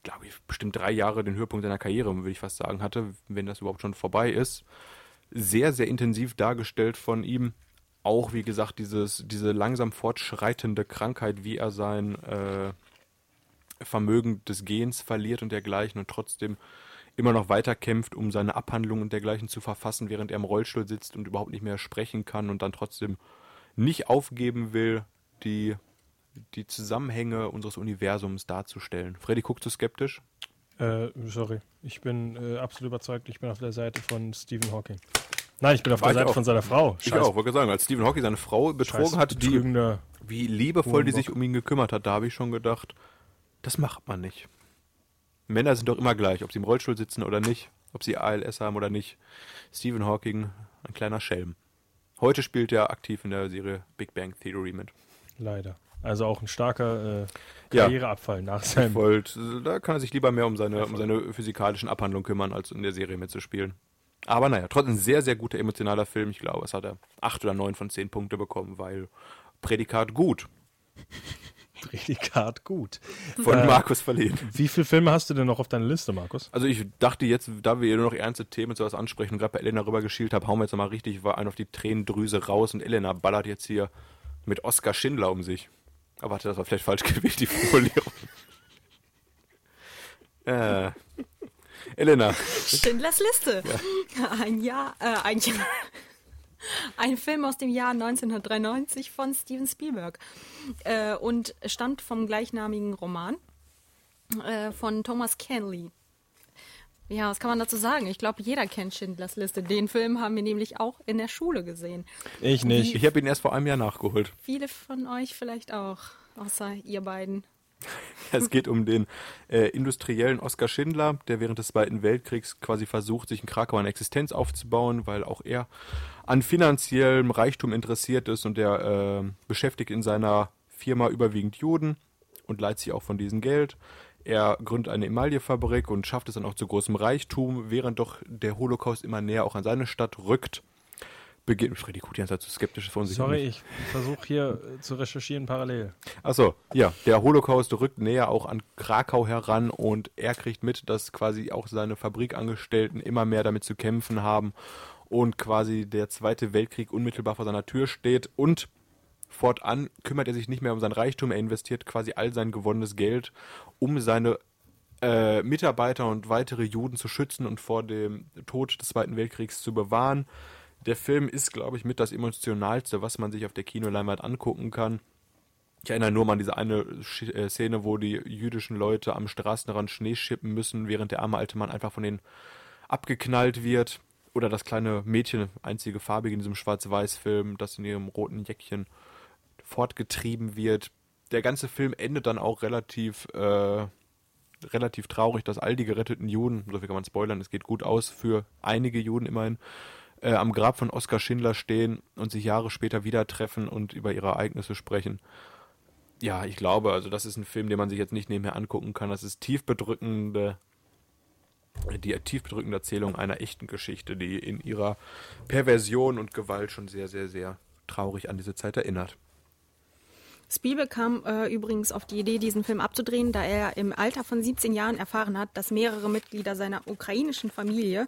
glaube ich, bestimmt drei Jahre den Höhepunkt seiner Karriere, würde ich fast sagen, hatte, wenn das überhaupt schon vorbei ist. Sehr, sehr intensiv dargestellt von ihm. Auch, wie gesagt, dieses, diese langsam fortschreitende Krankheit, wie er sein äh, Vermögen des Gehens verliert und dergleichen und trotzdem immer noch weiterkämpft, um seine Abhandlungen und dergleichen zu verfassen, während er im Rollstuhl sitzt und überhaupt nicht mehr sprechen kann und dann trotzdem nicht aufgeben will, die, die Zusammenhänge unseres Universums darzustellen. Freddy, guckst du skeptisch? Äh, sorry. Ich bin äh, absolut überzeugt, ich bin auf der Seite von Stephen Hawking. Nein, ich bin auf War der Seite auch. von seiner Frau. Ich auch, wollte sagen, als Stephen Hawking seine Frau betrogen Scheiß hat, die, wie liebevoll die sich um ihn gekümmert hat, da habe ich schon gedacht, das macht man nicht. Männer sind doch immer gleich, ob sie im Rollstuhl sitzen oder nicht, ob sie ALS haben oder nicht. Stephen Hawking, ein kleiner Schelm. Heute spielt er aktiv in der Serie Big Bang Theory mit. Leider. Also auch ein starker äh, Ja. Karriereabfall nach seinem. Wollt, da kann er sich lieber mehr um seine, um seine physikalischen Abhandlungen kümmern, als in der Serie mitzuspielen. Aber naja, trotzdem ein sehr, sehr guter emotionaler Film. Ich glaube, es hat er acht oder neun von zehn Punkte bekommen, weil Prädikat gut Prädikat gut. von Äh, Markus verliehen. Wie viele Filme hast du denn noch auf deiner Liste, Markus? Also ich dachte jetzt, da wir hier nur noch ernste Themen und sowas ansprechen und gerade bei Elena rüber geschielt haben, hauen wir jetzt nochmal richtig einen auf die Tränendrüse raus und Elena ballert jetzt hier mit Oskar Schindler um sich. Aber warte, das war vielleicht falsch gewählt, die Formulierung. äh, Elena, Schindlers Liste. Ein Jahr, äh, ein Jahr. Ein Film aus dem Jahr 1993 von Steven Spielberg äh, und stammt vom gleichnamigen Roman äh, von Thomas Kenley. Ja, was kann man dazu sagen? Ich glaube, jeder kennt Schindlers Liste. Den Film haben wir nämlich auch in der Schule gesehen. Ich nicht. ich habe ihn erst vor einem Jahr nachgeholt. Viele von euch vielleicht auch, außer ihr beiden. Es geht um den äh, industriellen Oskar Schindler, der während des Zweiten Weltkriegs quasi versucht, sich in Krakau eine Existenz aufzubauen, weil auch er an finanziellem Reichtum interessiert ist und der äh, beschäftigt in seiner Firma überwiegend Juden und leiht sich auch von diesem Geld. Er gründet eine Emaillefabrik und schafft es dann auch zu großem Reichtum, während doch der Holocaust immer näher auch an seine Stadt rückt. Beginnt, Freddy ganze Zeit zu skeptisch von sich. Sorry, ich versuche hier äh, zu recherchieren parallel. Achso, ja, der Holocaust rückt näher auch an Krakau heran und er kriegt mit, dass quasi auch seine Fabrikangestellten immer mehr damit zu kämpfen haben und quasi der Zweite Weltkrieg unmittelbar vor seiner Tür steht und fortan kümmert er sich nicht mehr um sein Reichtum, er investiert quasi all sein gewonnenes Geld, um seine äh, Mitarbeiter und weitere Juden zu schützen und vor dem Tod des Zweiten Weltkriegs zu bewahren. Der Film ist, glaube ich, mit das emotionalste, was man sich auf der Kinoleinwand angucken kann. Ich erinnere nur mal an diese eine äh, Szene, wo die jüdischen Leute am Straßenrand Schnee schippen müssen, während der arme alte Mann einfach von denen abgeknallt wird. Oder das kleine Mädchen, einzige farbige in diesem Schwarz-Weiß-Film, das in ihrem roten Jäckchen fortgetrieben wird. Der ganze Film endet dann auch relativ, äh, relativ traurig, dass all die geretteten Juden, so viel kann man spoilern, es geht gut aus für einige Juden immerhin, äh, am Grab von Oskar Schindler stehen und sich Jahre später wieder treffen und über ihre Ereignisse sprechen. Ja, ich glaube, also das ist ein Film, den man sich jetzt nicht nebenher angucken kann. Das ist tief bedrückende, die tief bedrückende Erzählung einer echten Geschichte, die in ihrer Perversion und Gewalt schon sehr, sehr, sehr traurig an diese Zeit erinnert. Spielberg kam äh, übrigens auf die Idee, diesen Film abzudrehen, da er im Alter von 17 Jahren erfahren hat, dass mehrere Mitglieder seiner ukrainischen Familie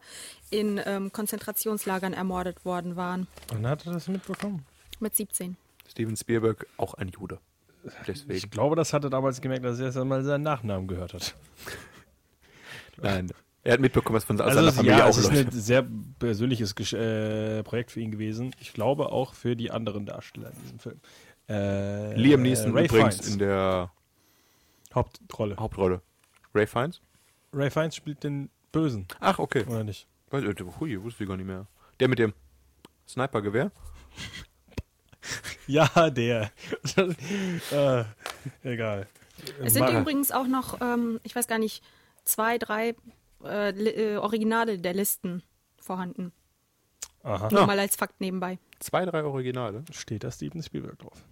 in ähm, Konzentrationslagern ermordet worden waren. Wann hat er das mitbekommen? Mit 17. Steven Spielberg, auch ein Jude. Ich Deswegen. glaube, das hat er damals gemerkt, dass er erst einmal seinen Nachnamen gehört hat. Nein. Er hat mitbekommen, was von Also seiner es, Familie ja, auch es ist Leute. ein sehr persönliches Gesch äh, Projekt für ihn gewesen. Ich glaube auch für die anderen Darsteller in diesem Film. Äh, Liam Neeson Ray übrigens Fiennes, in der Hauptrolle. Hauptrolle. Ray Fiennes? Ray Fiennes spielt den Bösen, Ach, okay. oder nicht? Weiß, äh, hui, wusste ich gar nicht mehr. Der mit dem Snipergewehr? Ja, der. äh, egal. Es sind Mara- übrigens auch noch, ähm, ich weiß gar nicht, zwei, drei äh, äh, Originale der Listen vorhanden. Aha. Nur Ah. mal als Fakt nebenbei. Zwei, drei Originale. Steht da Steven Spielberg drauf?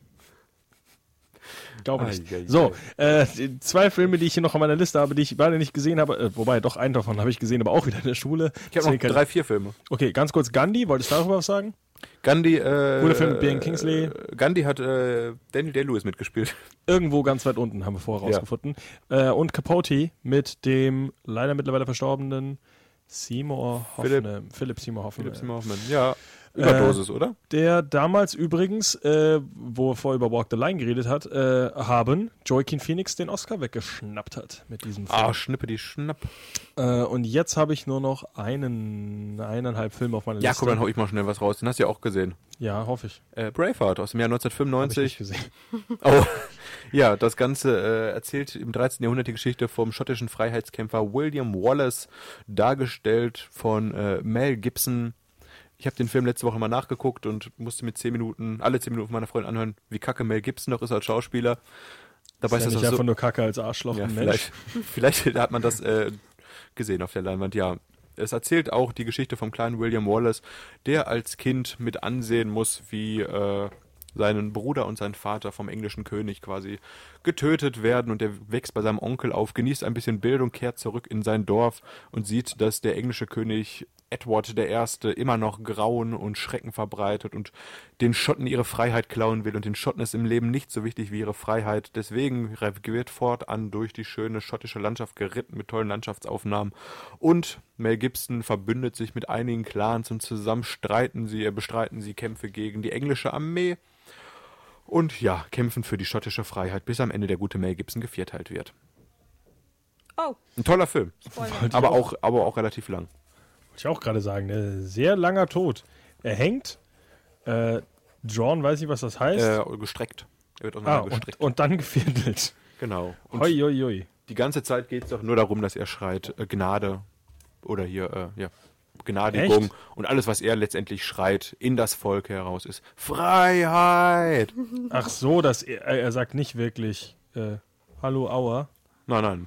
Glaube nicht. So, äh, zwei Filme, die ich hier noch auf meiner Liste habe, die ich beide nicht gesehen habe, äh, wobei doch einen davon habe ich gesehen, aber auch wieder in der Schule. Ich habe noch Deswegen drei, vier Filme. Okay, ganz kurz Gandhi, wolltest du darüber was sagen? Gandhi, äh, Guter Film mit Ben Kingsley. äh, Gandhi hat äh, Daniel Day-Lewis mitgespielt. Irgendwo ganz weit unten haben wir vorher Ja. rausgefunden. Äh, und Capote mit dem leider mittlerweile verstorbenen Seymour Philipp- Hoffman. Philipp Seymour Hoffman. Philipp Seymour Hoffman. Ja, Überdosis, oder? der damals übrigens, äh, wo er vorher über Walk the Line geredet hat, äh, haben Joaquin Phoenix den Oscar weggeschnappt hat mit diesem Film. Ah, Schnippe die Schnapp. Äh, und jetzt habe ich nur noch einen, eineinhalb Filme auf meiner Ja, Liste. komm, dann hau ich mal schnell was raus. Den hast du ja auch gesehen. Ja, hoffe ich. Äh, Braveheart aus dem Jahr Habe ich nicht 1995. gesehen. Oh, ja, das Ganze äh, erzählt im 13. Jahrhundert die Geschichte vom schottischen Freiheitskämpfer William Wallace, dargestellt von äh, Mel Gibson. Ich habe den Film letzte Woche mal nachgeguckt und musste mit 10 Minuten, alle 10 Minuten meiner Freundin anhören, wie kacke Mel Gibson noch ist als Schauspieler. Dabei ist ja ist nicht das einfach so, nur Kacke als Arschloch ja, Mensch. vielleicht, vielleicht hat man das äh, gesehen auf der Leinwand, ja. Es erzählt auch die Geschichte vom kleinen William Wallace, der als Kind mit ansehen muss, wie äh, seinen Bruder und sein Vater vom englischen König quasi getötet werden und der wächst bei seinem Onkel auf, genießt ein bisschen Bildung, kehrt zurück in sein Dorf und sieht, dass der englische König Edward I. immer noch Grauen und Schrecken verbreitet und den Schotten ihre Freiheit klauen will und den Schotten ist im Leben nicht so wichtig wie ihre Freiheit. Deswegen wird fortan durch die schöne schottische Landschaft geritten mit tollen Landschaftsaufnahmen und Mel Gibson verbündet sich mit einigen Clans und zusammen streiten sie, äh, bestreiten sie Kämpfe gegen die englische Armee Und ja, kämpfen für die schottische Freiheit, bis am Ende der gute Mel Gibson gevierteilt wird. Oh, Ein toller Film, aber auch, aber auch relativ lang. Wollte ich auch gerade sagen, ne? sehr langer Tod. Er hängt, äh, drawn, weiß ich, was das heißt. Äh, gestreckt. Er wird ah, auseinander und, gestreckt. und dann geviertelt. genau. Und Hoi, hoi, hoi. die ganze Zeit geht es doch nur darum, dass er schreit, äh, Gnade oder hier, äh, ja, Gnadigung Echt? und alles, was er letztendlich schreit, in das Volk heraus ist Freiheit. Ach so, dass er, er sagt nicht wirklich äh, Hallo, Aua. Nein, nein,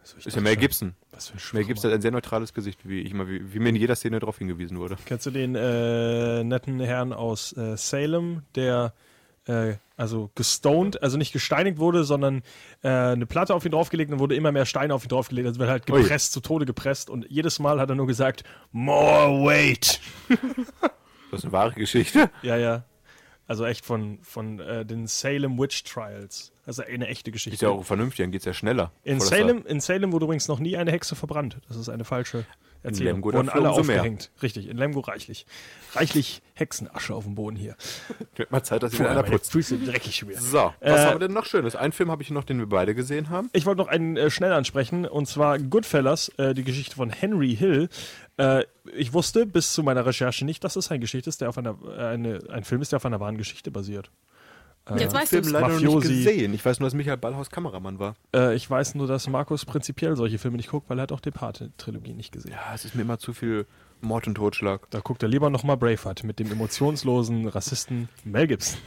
Also ist ja Mel Gibson. Was für ein Mel. Gibson hat ein sehr neutrales Gesicht, wie ich mal, wie, wie mir in jeder Szene darauf hingewiesen wurde. Kennst du den äh, netten Herrn aus äh, Salem, der äh, also gestoned, also nicht gesteinigt wurde, sondern äh, eine Platte auf ihn draufgelegt und wurde immer mehr Steine auf ihn draufgelegt. Also wird halt Ui. gepresst, zu Tode gepresst und jedes Mal hat er nur gesagt, more weight. Das ist eine wahre Geschichte. Ja, ja. Also echt von, von äh, den Salem Witch Trials. Also eine echte Geschichte. Ist ja auch vernünftig, dann geht es ja schneller. in, Salem, in Salem wurde übrigens noch nie eine Hexe verbrannt. Das ist eine falsche Erzählung. Lemgo, da Wurden alle sie mehr. aufgehängt. Richtig, in Lemgo reichlich. Reichlich Hexenasche auf dem Boden hier. wird mal Zeit, dass ich einer putzt. Füße dreckig schwer. So, was Äh, haben wir denn noch Schönes? Einen Film habe ich noch, den wir beide gesehen haben. Ich wollte noch einen äh, schnell ansprechen, und zwar Goodfellas, äh, die Geschichte von Henry Hill. Äh, ich wusste bis zu meiner Recherche nicht, dass es eine Geschichte ist, der auf einer, äh, eine, ein Film ist, der auf einer wahren Geschichte basiert. Jetzt weißt Film es. leider noch Mafiosi. nicht gesehen. Ich weiß nur, dass Michael Ballhaus Kameramann war. Äh, ich weiß nur, dass Markus prinzipiell solche Filme nicht guckt, weil er hat auch die Pate-Trilogie nicht gesehen. Ja, es ist mir immer zu viel Mord und Totschlag. Da guckt er lieber nochmal Braveheart mit dem emotionslosen Rassisten Mel Gibson.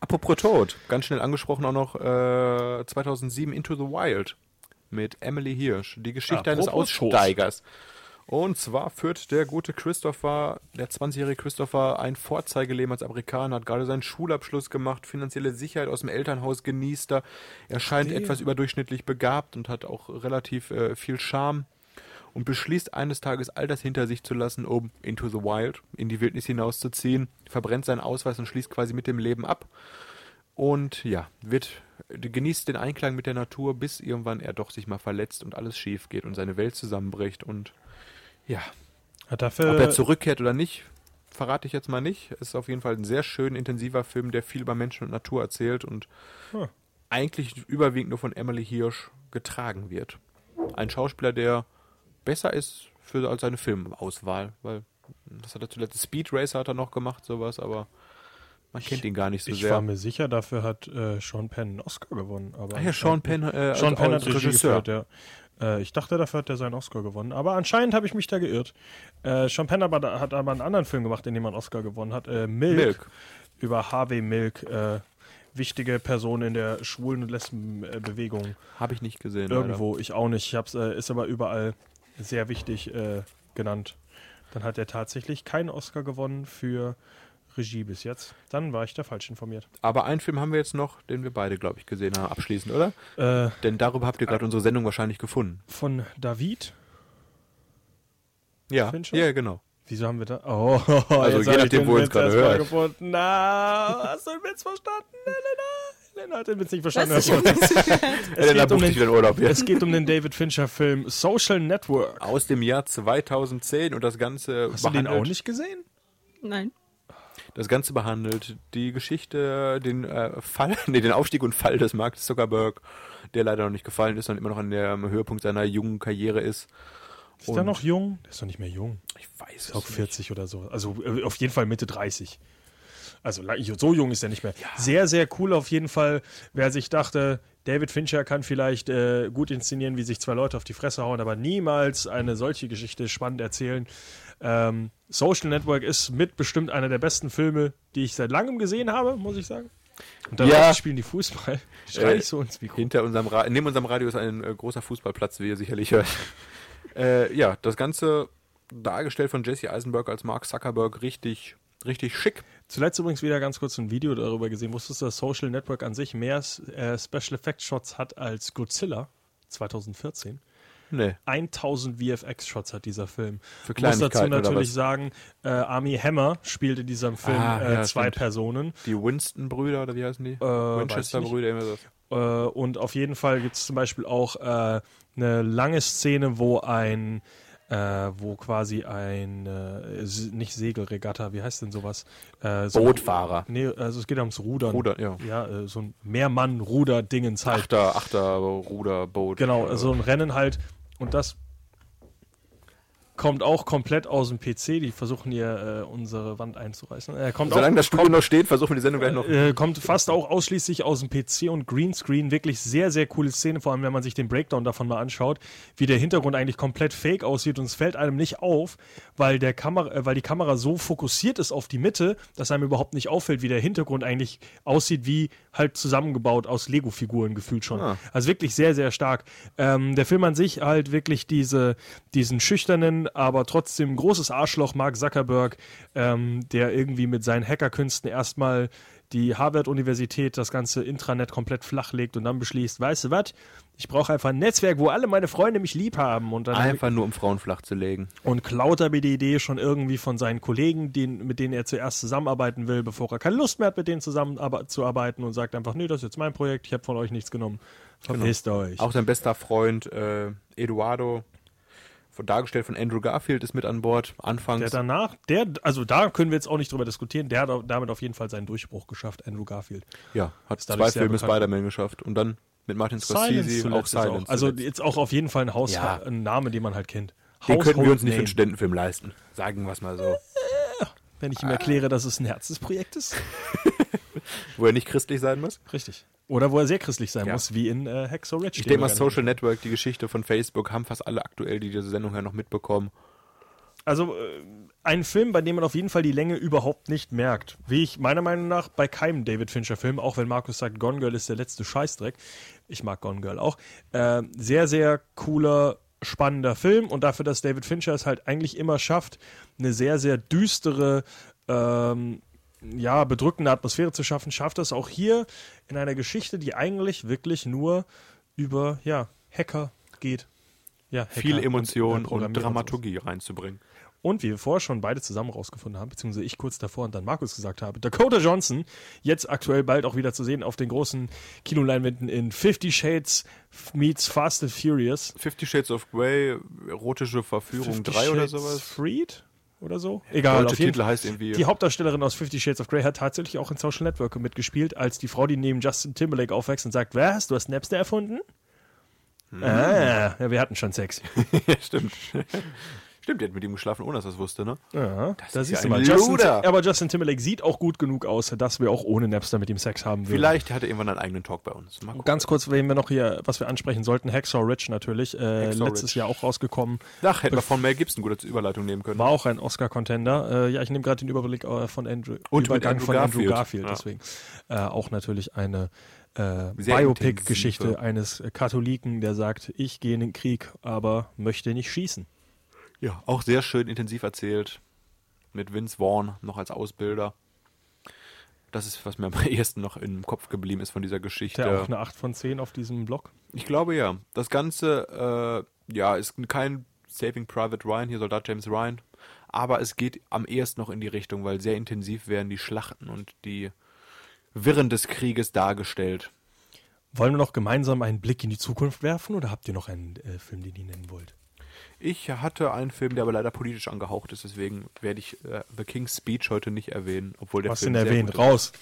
Apropos Tod, ganz schnell angesprochen auch noch äh, 2007 Into the Wild mit Emily Hirsch. Die Geschichte eines Apropos Tod. Und zwar führt der gute Christopher, der 20-jährige Christopher, ein Vorzeigeleben als Amerikaner, hat gerade seinen Schulabschluss gemacht, finanzielle Sicherheit aus dem Elternhaus genießt er. Er scheint Verstehe. etwas überdurchschnittlich begabt und hat auch relativ äh, viel Charme und beschließt eines Tages all das hinter sich zu lassen, um into the wild, in die Wildnis hinauszuziehen, verbrennt seinen Ausweis und schließt quasi mit dem Leben ab. Und ja, wird genießt den Einklang mit der Natur, bis irgendwann er doch sich mal verletzt und alles schief geht und seine Welt zusammenbricht. Und ja, Hat dafür, ob er zurückkehrt oder nicht, verrate ich jetzt mal nicht. Es ist auf jeden Fall ein sehr schön intensiver Film, der viel über Menschen und Natur erzählt und Hm. eigentlich überwiegend nur von Emily Hirsch getragen wird. Ein Schauspieler, der besser ist für als seine Filmauswahl, weil das hat er zuletzt Speed Racer hat er noch gemacht, sowas, aber man kennt ihn gar nicht so ich sehr. war mir sicher, dafür hat äh, Sean Penn einen Oscar gewonnen. Aber Ah ja, Sean Penn, äh, Sean als- Penn hat Regisseur. geführt, ja. Äh, ich dachte, dafür hat er seinen Oscar gewonnen. Aber anscheinend habe ich mich da geirrt. Äh, Sean Penn aber, hat aber einen anderen Film gemacht, in dem er einen Oscar gewonnen hat. Äh, Milk, Milk. Über Harvey Milk. Äh, wichtige Person in der Schwulen- und Lesbenbewegung. Habe ich nicht gesehen. Irgendwo, ich auch nicht. Ich hab's, äh, ist aber überall sehr wichtig äh, genannt. Dann hat er tatsächlich keinen Oscar gewonnen für Regie bis jetzt. Dann war ich da falsch informiert. Aber einen Film haben wir jetzt noch, den wir beide, glaube ich, gesehen haben, abschließend, oder? Äh, Denn darüber habt ihr gerade unsere Sendung wahrscheinlich gefunden. von David. Ja, Fincher? ja, genau. Wieso haben wir da? Oh, Also je nachdem, den wo ihr uns Witz gerade hört. Gefunden. Na, hast du den Witz verstanden, Elena? Elena hat den Witz nicht verstanden. Was? Es, Elena geht um bucht sich den, den Urlaub jetzt. es geht um den David Fincher-Film Social Network. Aus dem Jahr 2010 und das Ganze Hast du den auch nicht gesehen? Nein. Das Ganze behandelt die Geschichte, den äh, Fall, nee, den Aufstieg und Fall des Mark Zuckerberg, der leider noch nicht gefallen ist und immer noch an dem Höhepunkt seiner jungen Karriere ist. Ist der noch jung? Der ist doch nicht mehr jung. Ich weiß Ist auch 40 oder so. Also äh, auf jeden Fall Mitte 30. Also so jung ist er nicht mehr. Sehr, sehr cool auf jeden Fall. Wer sich dachte, David Fincher kann vielleicht äh, gut inszenieren, wie sich zwei Leute auf die Fresse hauen, aber niemals eine solche Geschichte spannend erzählen. Ähm, Social Network ist mit bestimmt einer der besten Filme, die ich seit langem gesehen habe, muss ich sagen. Und dann Ja. spielen die Fußball. Schrei Äh, so ins Mikro. Hinter unserem Ra neben unserem Radio ist ein äh, großer Fußballplatz, wie ihr sicherlich hört. äh, ja, das Ganze dargestellt von Jesse Eisenberg als Mark Zuckerberg richtig, richtig schick. Zuletzt übrigens wieder ganz kurz ein Video darüber gesehen. Wusstest du, dass Social Network an sich mehr äh, Special Effects Shots hat als Godzilla 2014? Nee. 1000 VFX-Shots hat dieser Film. Für Ich muss dazu natürlich sagen, äh, Army Hammer spielt in diesem Film Ah, äh, ja, zwei stimmt. Personen. Die Winston-Brüder oder wie heißen die? Äh, Winchester-Brüder, immer das. Äh, und auf jeden Fall gibt es zum Beispiel auch äh, eine lange Szene, wo ein äh, wo quasi ein, äh, nicht Segelregatta, wie heißt denn sowas? Äh, so Bootfahrer. Nee, also es geht ums Rudern. Ruder, ja. Ja, äh, so ein Mehrmann-Ruder-Dingens halt. Achter, Achter, Ruder, Boot. Genau, so ein Rennen halt. Und das kommt auch komplett aus dem PC. Die versuchen hier äh, unsere Wand einzureißen. Äh, kommt Solange auch, das Studio noch steht, versuchen wir die Sendung gleich noch. äh, kommt fast auch ausschließlich aus dem PC und Greenscreen. Wirklich sehr, sehr coole Szene, vor allem wenn man sich den Breakdown davon mal anschaut, wie der Hintergrund eigentlich komplett fake aussieht und es fällt einem nicht auf, weil, der Kamera, äh, weil die Kamera so fokussiert ist auf die Mitte, dass einem überhaupt nicht auffällt, wie der Hintergrund eigentlich aussieht, wie halt zusammengebaut aus Lego-Figuren gefühlt schon. Ah. Also wirklich sehr, sehr stark. Ähm, der Film an sich halt wirklich diese, diesen schüchternen, aber trotzdem großes Arschloch Mark Zuckerberg, ähm, der irgendwie mit seinen Hackerkünsten erstmal die Harvard-Universität das ganze Intranet komplett flachlegt und dann beschließt, weißt du was, ich brauche einfach ein Netzwerk, wo alle meine Freunde mich lieb haben und dann Einfach nur um Frauen flach zu legen. und klaut aber die Idee schon irgendwie von seinen Kollegen, den, mit denen er zuerst zusammenarbeiten will, bevor er keine Lust mehr hat, mit denen zusammenzuarbeiten und sagt einfach, nee, das ist jetzt mein Projekt, ich habe von euch nichts genommen. Verpisst euch. Auch sein bester Freund äh, Eduardo, von, dargestellt von Andrew Garfield, ist mit an Bord. Anfangs. Der danach, der, also da können wir jetzt auch nicht drüber diskutieren, der hat damit auf jeden Fall seinen Durchbruch geschafft, Andrew Garfield. ja, hat zwei Filme. Spider-Man geschafft. Und dann mit Martin Scorsese auch Silence. Auch. Also jetzt auch auf jeden Fall ein Haus, Ja. ein Name, den man halt kennt. den könnten wir uns nicht für einen Studentenfilm leisten. Sagen wir es mal so. Wenn ich ihm erkläre, dass es ein Herzensprojekt ist. Wo er nicht christlich sein muss. Richtig. Oder wo er sehr christlich sein Ja. muss, wie in äh, Hacksaw Ridge. Ich den denke mal, Social Network, die Geschichte von Facebook, haben fast alle aktuell, die diese Sendung ja noch mitbekommen. Also äh, ein Film, bei dem man auf jeden Fall die Länge überhaupt nicht merkt. Wie ich meiner Meinung nach bei keinem David Fincher-Film, auch wenn Markus sagt, Gone Girl ist der letzte Scheißdreck. Ich mag Gone Girl auch. Äh, sehr, sehr cooler, spannender Film und dafür, dass David Fincher es halt eigentlich immer schafft, eine sehr, sehr düstere, ähm, ja, bedrückende Atmosphäre zu schaffen, schafft es auch hier in einer Geschichte, die eigentlich wirklich nur über, ja, Hacker geht. Ja, Hacker Viel und, äh, Emotion und, und. Dramaturgie reinzubringen. Und wie wir vorher schon beide zusammen rausgefunden haben, beziehungsweise ich kurz davor und dann Markus gesagt habe, Dakota Johnson, jetzt aktuell bald auch wieder zu sehen auf den großen Kinoleinwänden in Fifty Shades meets Fast and Furious. Fifty Shades of Grey, erotische Verführung Fifty 3 oder Shades sowas. Freed oder so? Egal, Deutsche auf jeden Titel heißt irgendwie. Die Hauptdarstellerin aus Fifty Shades of Grey hat tatsächlich auch in Social Network mitgespielt, als die Frau, die neben Justin Timberlake aufwächst und sagt, was, du hast Napster erfunden? Hm. Ah, ja, wir hatten schon Sex. Stimmt. Stimmt, die hat mit ihm geschlafen, ohne dass er es wusste, ne? Ja, Das da ist siehst ja mal. Justin, aber Justin Timberlake sieht auch gut genug aus, dass wir auch ohne Napster mit ihm Sex haben würden. Vielleicht hat er irgendwann einen eigenen Talk bei uns. Mal. Ganz kurz, wen wir noch hier, was wir ansprechen sollten, Hacksaw Ridge natürlich, äh, Hacksaw letztes Ridge. Jahr auch rausgekommen, Ach, hätten wir von Mel Gibson gut als Überleitung nehmen können. war auch ein Oscar-Contender. Äh, ja, ich nehme gerade den Überblick äh, von Andrew, Und Übergang Andrew von Andrew Garfield. Garfield, Ja. deswegen. Äh, auch natürlich eine äh, Biopic-Geschichte eines Katholiken, der sagt, ich gehe in den Krieg, aber möchte nicht schießen. Ja, auch sehr schön intensiv erzählt. Mit Vince Vaughn noch als Ausbilder. Das ist, was mir am ehesten noch im Kopf geblieben ist von dieser Geschichte. Der auch eine 8 von 10 auf diesem Blog. Ich glaube ja. Das Ganze, äh, ja, ist kein Saving Private Ryan, hier Soldat James Ryan. Aber es geht am ehesten noch in die Richtung, weil sehr intensiv werden die Schlachten und die Wirren des Krieges dargestellt. Wollen wir noch gemeinsam einen Blick in die Zukunft werfen oder habt ihr noch einen äh, Film, den ihr nennen wollt? Ich hatte einen Film, der aber leider politisch angehaucht ist, deswegen werde ich äh, The King's Speech heute nicht erwähnen, obwohl der Was Film denn erwähnt? Raus.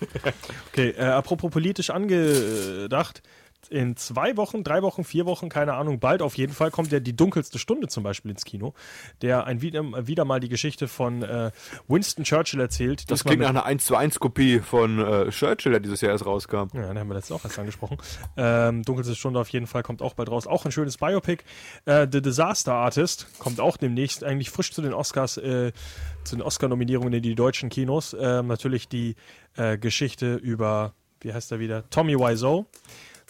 okay, äh, apropos politisch angedacht. In zwei Wochen, drei Wochen, vier Wochen, keine Ahnung, bald auf jeden Fall kommt ja die dunkelste Stunde zum Beispiel ins Kino, der ein wieder, mal die Geschichte von äh, Winston Churchill erzählt. Das klingt nach einer 1 zu 1 Kopie von äh, Churchill, der dieses Jahr erst rauskam. Ja, den haben wir letztens auch erst angesprochen. Ähm, Dunkelste Stunde auf jeden Fall kommt auch bald raus. Auch ein schönes Biopic. Äh, The Disaster Artist kommt auch demnächst eigentlich frisch zu den Oscars, äh, zu den Oscar-Nominierungen in die deutschen Kinos. Ähm, natürlich die äh, Geschichte über, wie heißt er wieder? Tommy Wiseau.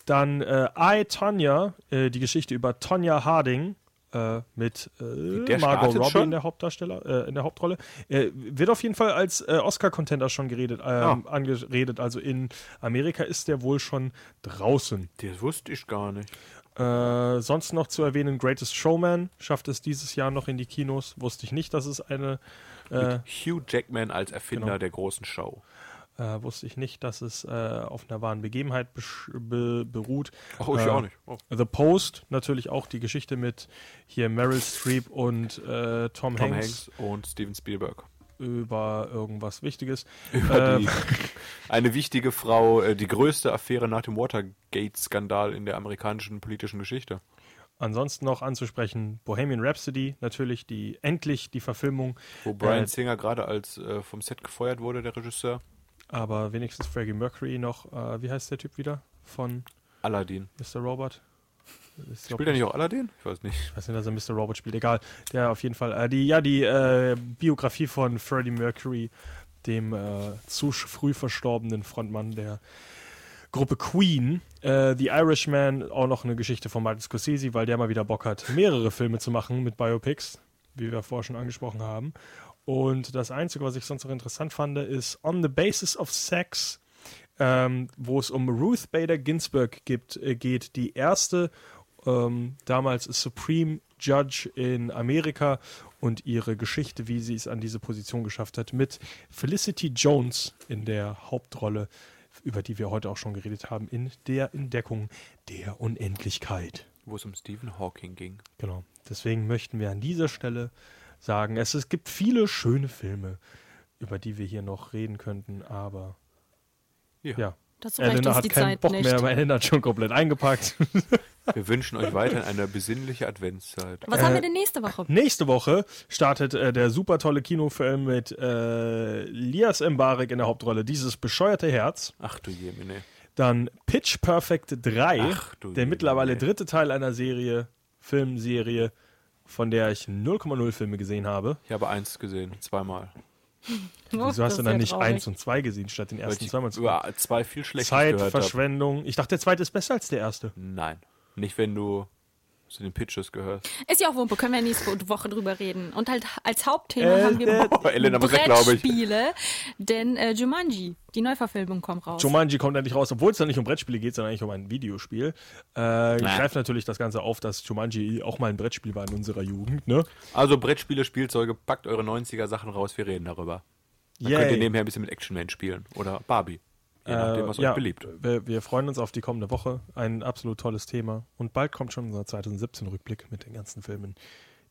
Dann äh, I, Tonya, äh, die Geschichte über Tonya Harding. Äh, mit äh, Margot Robbie schon? in der Hauptdarsteller, äh, in der Hauptrolle. Äh, wird auf jeden Fall als äh, Oscar-Contender schon geredet, ähm, angeredet. Also in Amerika ist der wohl schon draußen. Das wusste ich gar nicht. Äh, sonst noch zu erwähnen, Greatest Showman schafft es dieses Jahr noch in die Kinos. Wusste ich nicht, dass es eine. Äh, Hugh Jackman als Erfinder genau. der großen Show. Äh, wusste ich nicht, dass es äh, auf einer wahren Begebenheit be beruht. Ach, ich Äh, auch nicht. Oh. The Post, natürlich auch die Geschichte mit hier Meryl Streep und äh, Tom, Tom Hanks, Hanks und Steven Spielberg. über irgendwas Wichtiges. Über Äh, die, eine wichtige Frau, äh, die größte Affäre nach dem Watergate-Skandal in der amerikanischen politischen Geschichte. Ansonsten noch anzusprechen Bohemian Rhapsody, natürlich die endlich die Verfilmung, Wo Brian Singer gerade als vom Set gefeuert wurde, der Regisseur. Aber wenigstens Freddie Mercury noch, äh, wie heißt der Typ wieder von Aladdin. Mr. Robot? Ist, Spielt er nicht auch Aladdin? Ich weiß nicht. Ich weiß nicht, dass er Mr. Robot spielt, egal. Der auf jeden Fall. Äh, die, ja, die äh, Biografie von Freddie Mercury, dem äh, zu früh verstorbenen Frontmann der Gruppe Queen. Äh, The Irishman, auch noch eine Geschichte von Martin Scorsese, weil der mal wieder Bock hat, mehrere Filme zu machen mit Biopics, wie wir vorher schon angesprochen haben. Und das Einzige, was ich sonst noch interessant fand, ist On the Basis of Sex, ähm, wo es um Ruth Bader Ginsburg gibt, äh, geht, die erste ähm, damals Supreme Judge in Amerika und ihre Geschichte, wie sie es an diese Position geschafft hat, mit Felicity Jones in der Hauptrolle, über die wir heute auch schon geredet haben, in der Entdeckung der Unendlichkeit. Wo es um Stephen Hawking ging. Genau. Deswegen möchten wir an dieser Stelle sagen, es, es gibt viele schöne Filme, über die wir hier noch reden könnten, aber Ja. ja. Dazu reicht Elena hat die keinen Zeit Bock nicht. mehr, weil Elena hat schon komplett eingepackt. Wir wünschen euch weiterhin eine besinnliche Adventszeit. Was haben wir denn nächste Woche? Nächste Woche startet äh, der super tolle Kinofilm mit äh, Lias Mbarek in der Hauptrolle, dieses bescheuerte Herz. Ach du Jemine. Dann Pitch Perfect 3, Ach du der Jemine. mittlerweile dritte Teil einer Serie, Filmserie, von der ich 0,0 Filme gesehen habe. Ich habe eins gesehen, zweimal. Wieso hast du dann nicht traurig. eins und zwei gesehen, statt den ersten zweimal zu über zwei viel habe. Zeitverschwendung. Ich dachte, der zweite ist besser als der erste. Nein. Nicht, wenn du zu den Pitches gehörst. Ist ja auch Wumpe, können wir nächste Woche drüber reden. Und halt als Hauptthema Äh, haben wir Oh, Elena muss weg, glaube ich. Brettspiele, denn äh, Jumanji, die Neuverfilmung kommt raus. Jumanji kommt endlich raus, obwohl es da nicht um Brettspiele geht, sondern eigentlich um ein Videospiel. Äh, greift natürlich das Ganze auf, dass Jumanji auch mal ein Brettspiel war in unserer Jugend, ne? Also Brettspiele, Spielzeuge, packt eure 90er Sachen raus, wir reden darüber. Dann Yay. könnt ihr nebenher ein bisschen mit Action Man spielen. Oder Barbie. Je nachdem, was Äh, ja, euch beliebt. Wir, wir freuen uns auf die kommende Woche. Ein absolut tolles Thema. Und bald kommt schon unser 2017-Rückblick mit den ganzen Filmen,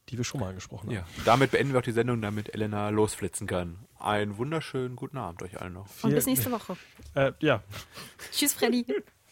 die wir schon mal angesprochen haben. Ja, damit beenden wir auch die Sendung, damit Elena losflitzen kann. Einen wunderschönen guten Abend euch allen noch. Und bis nächste Woche. Äh, ja. Tschüss, Freddy.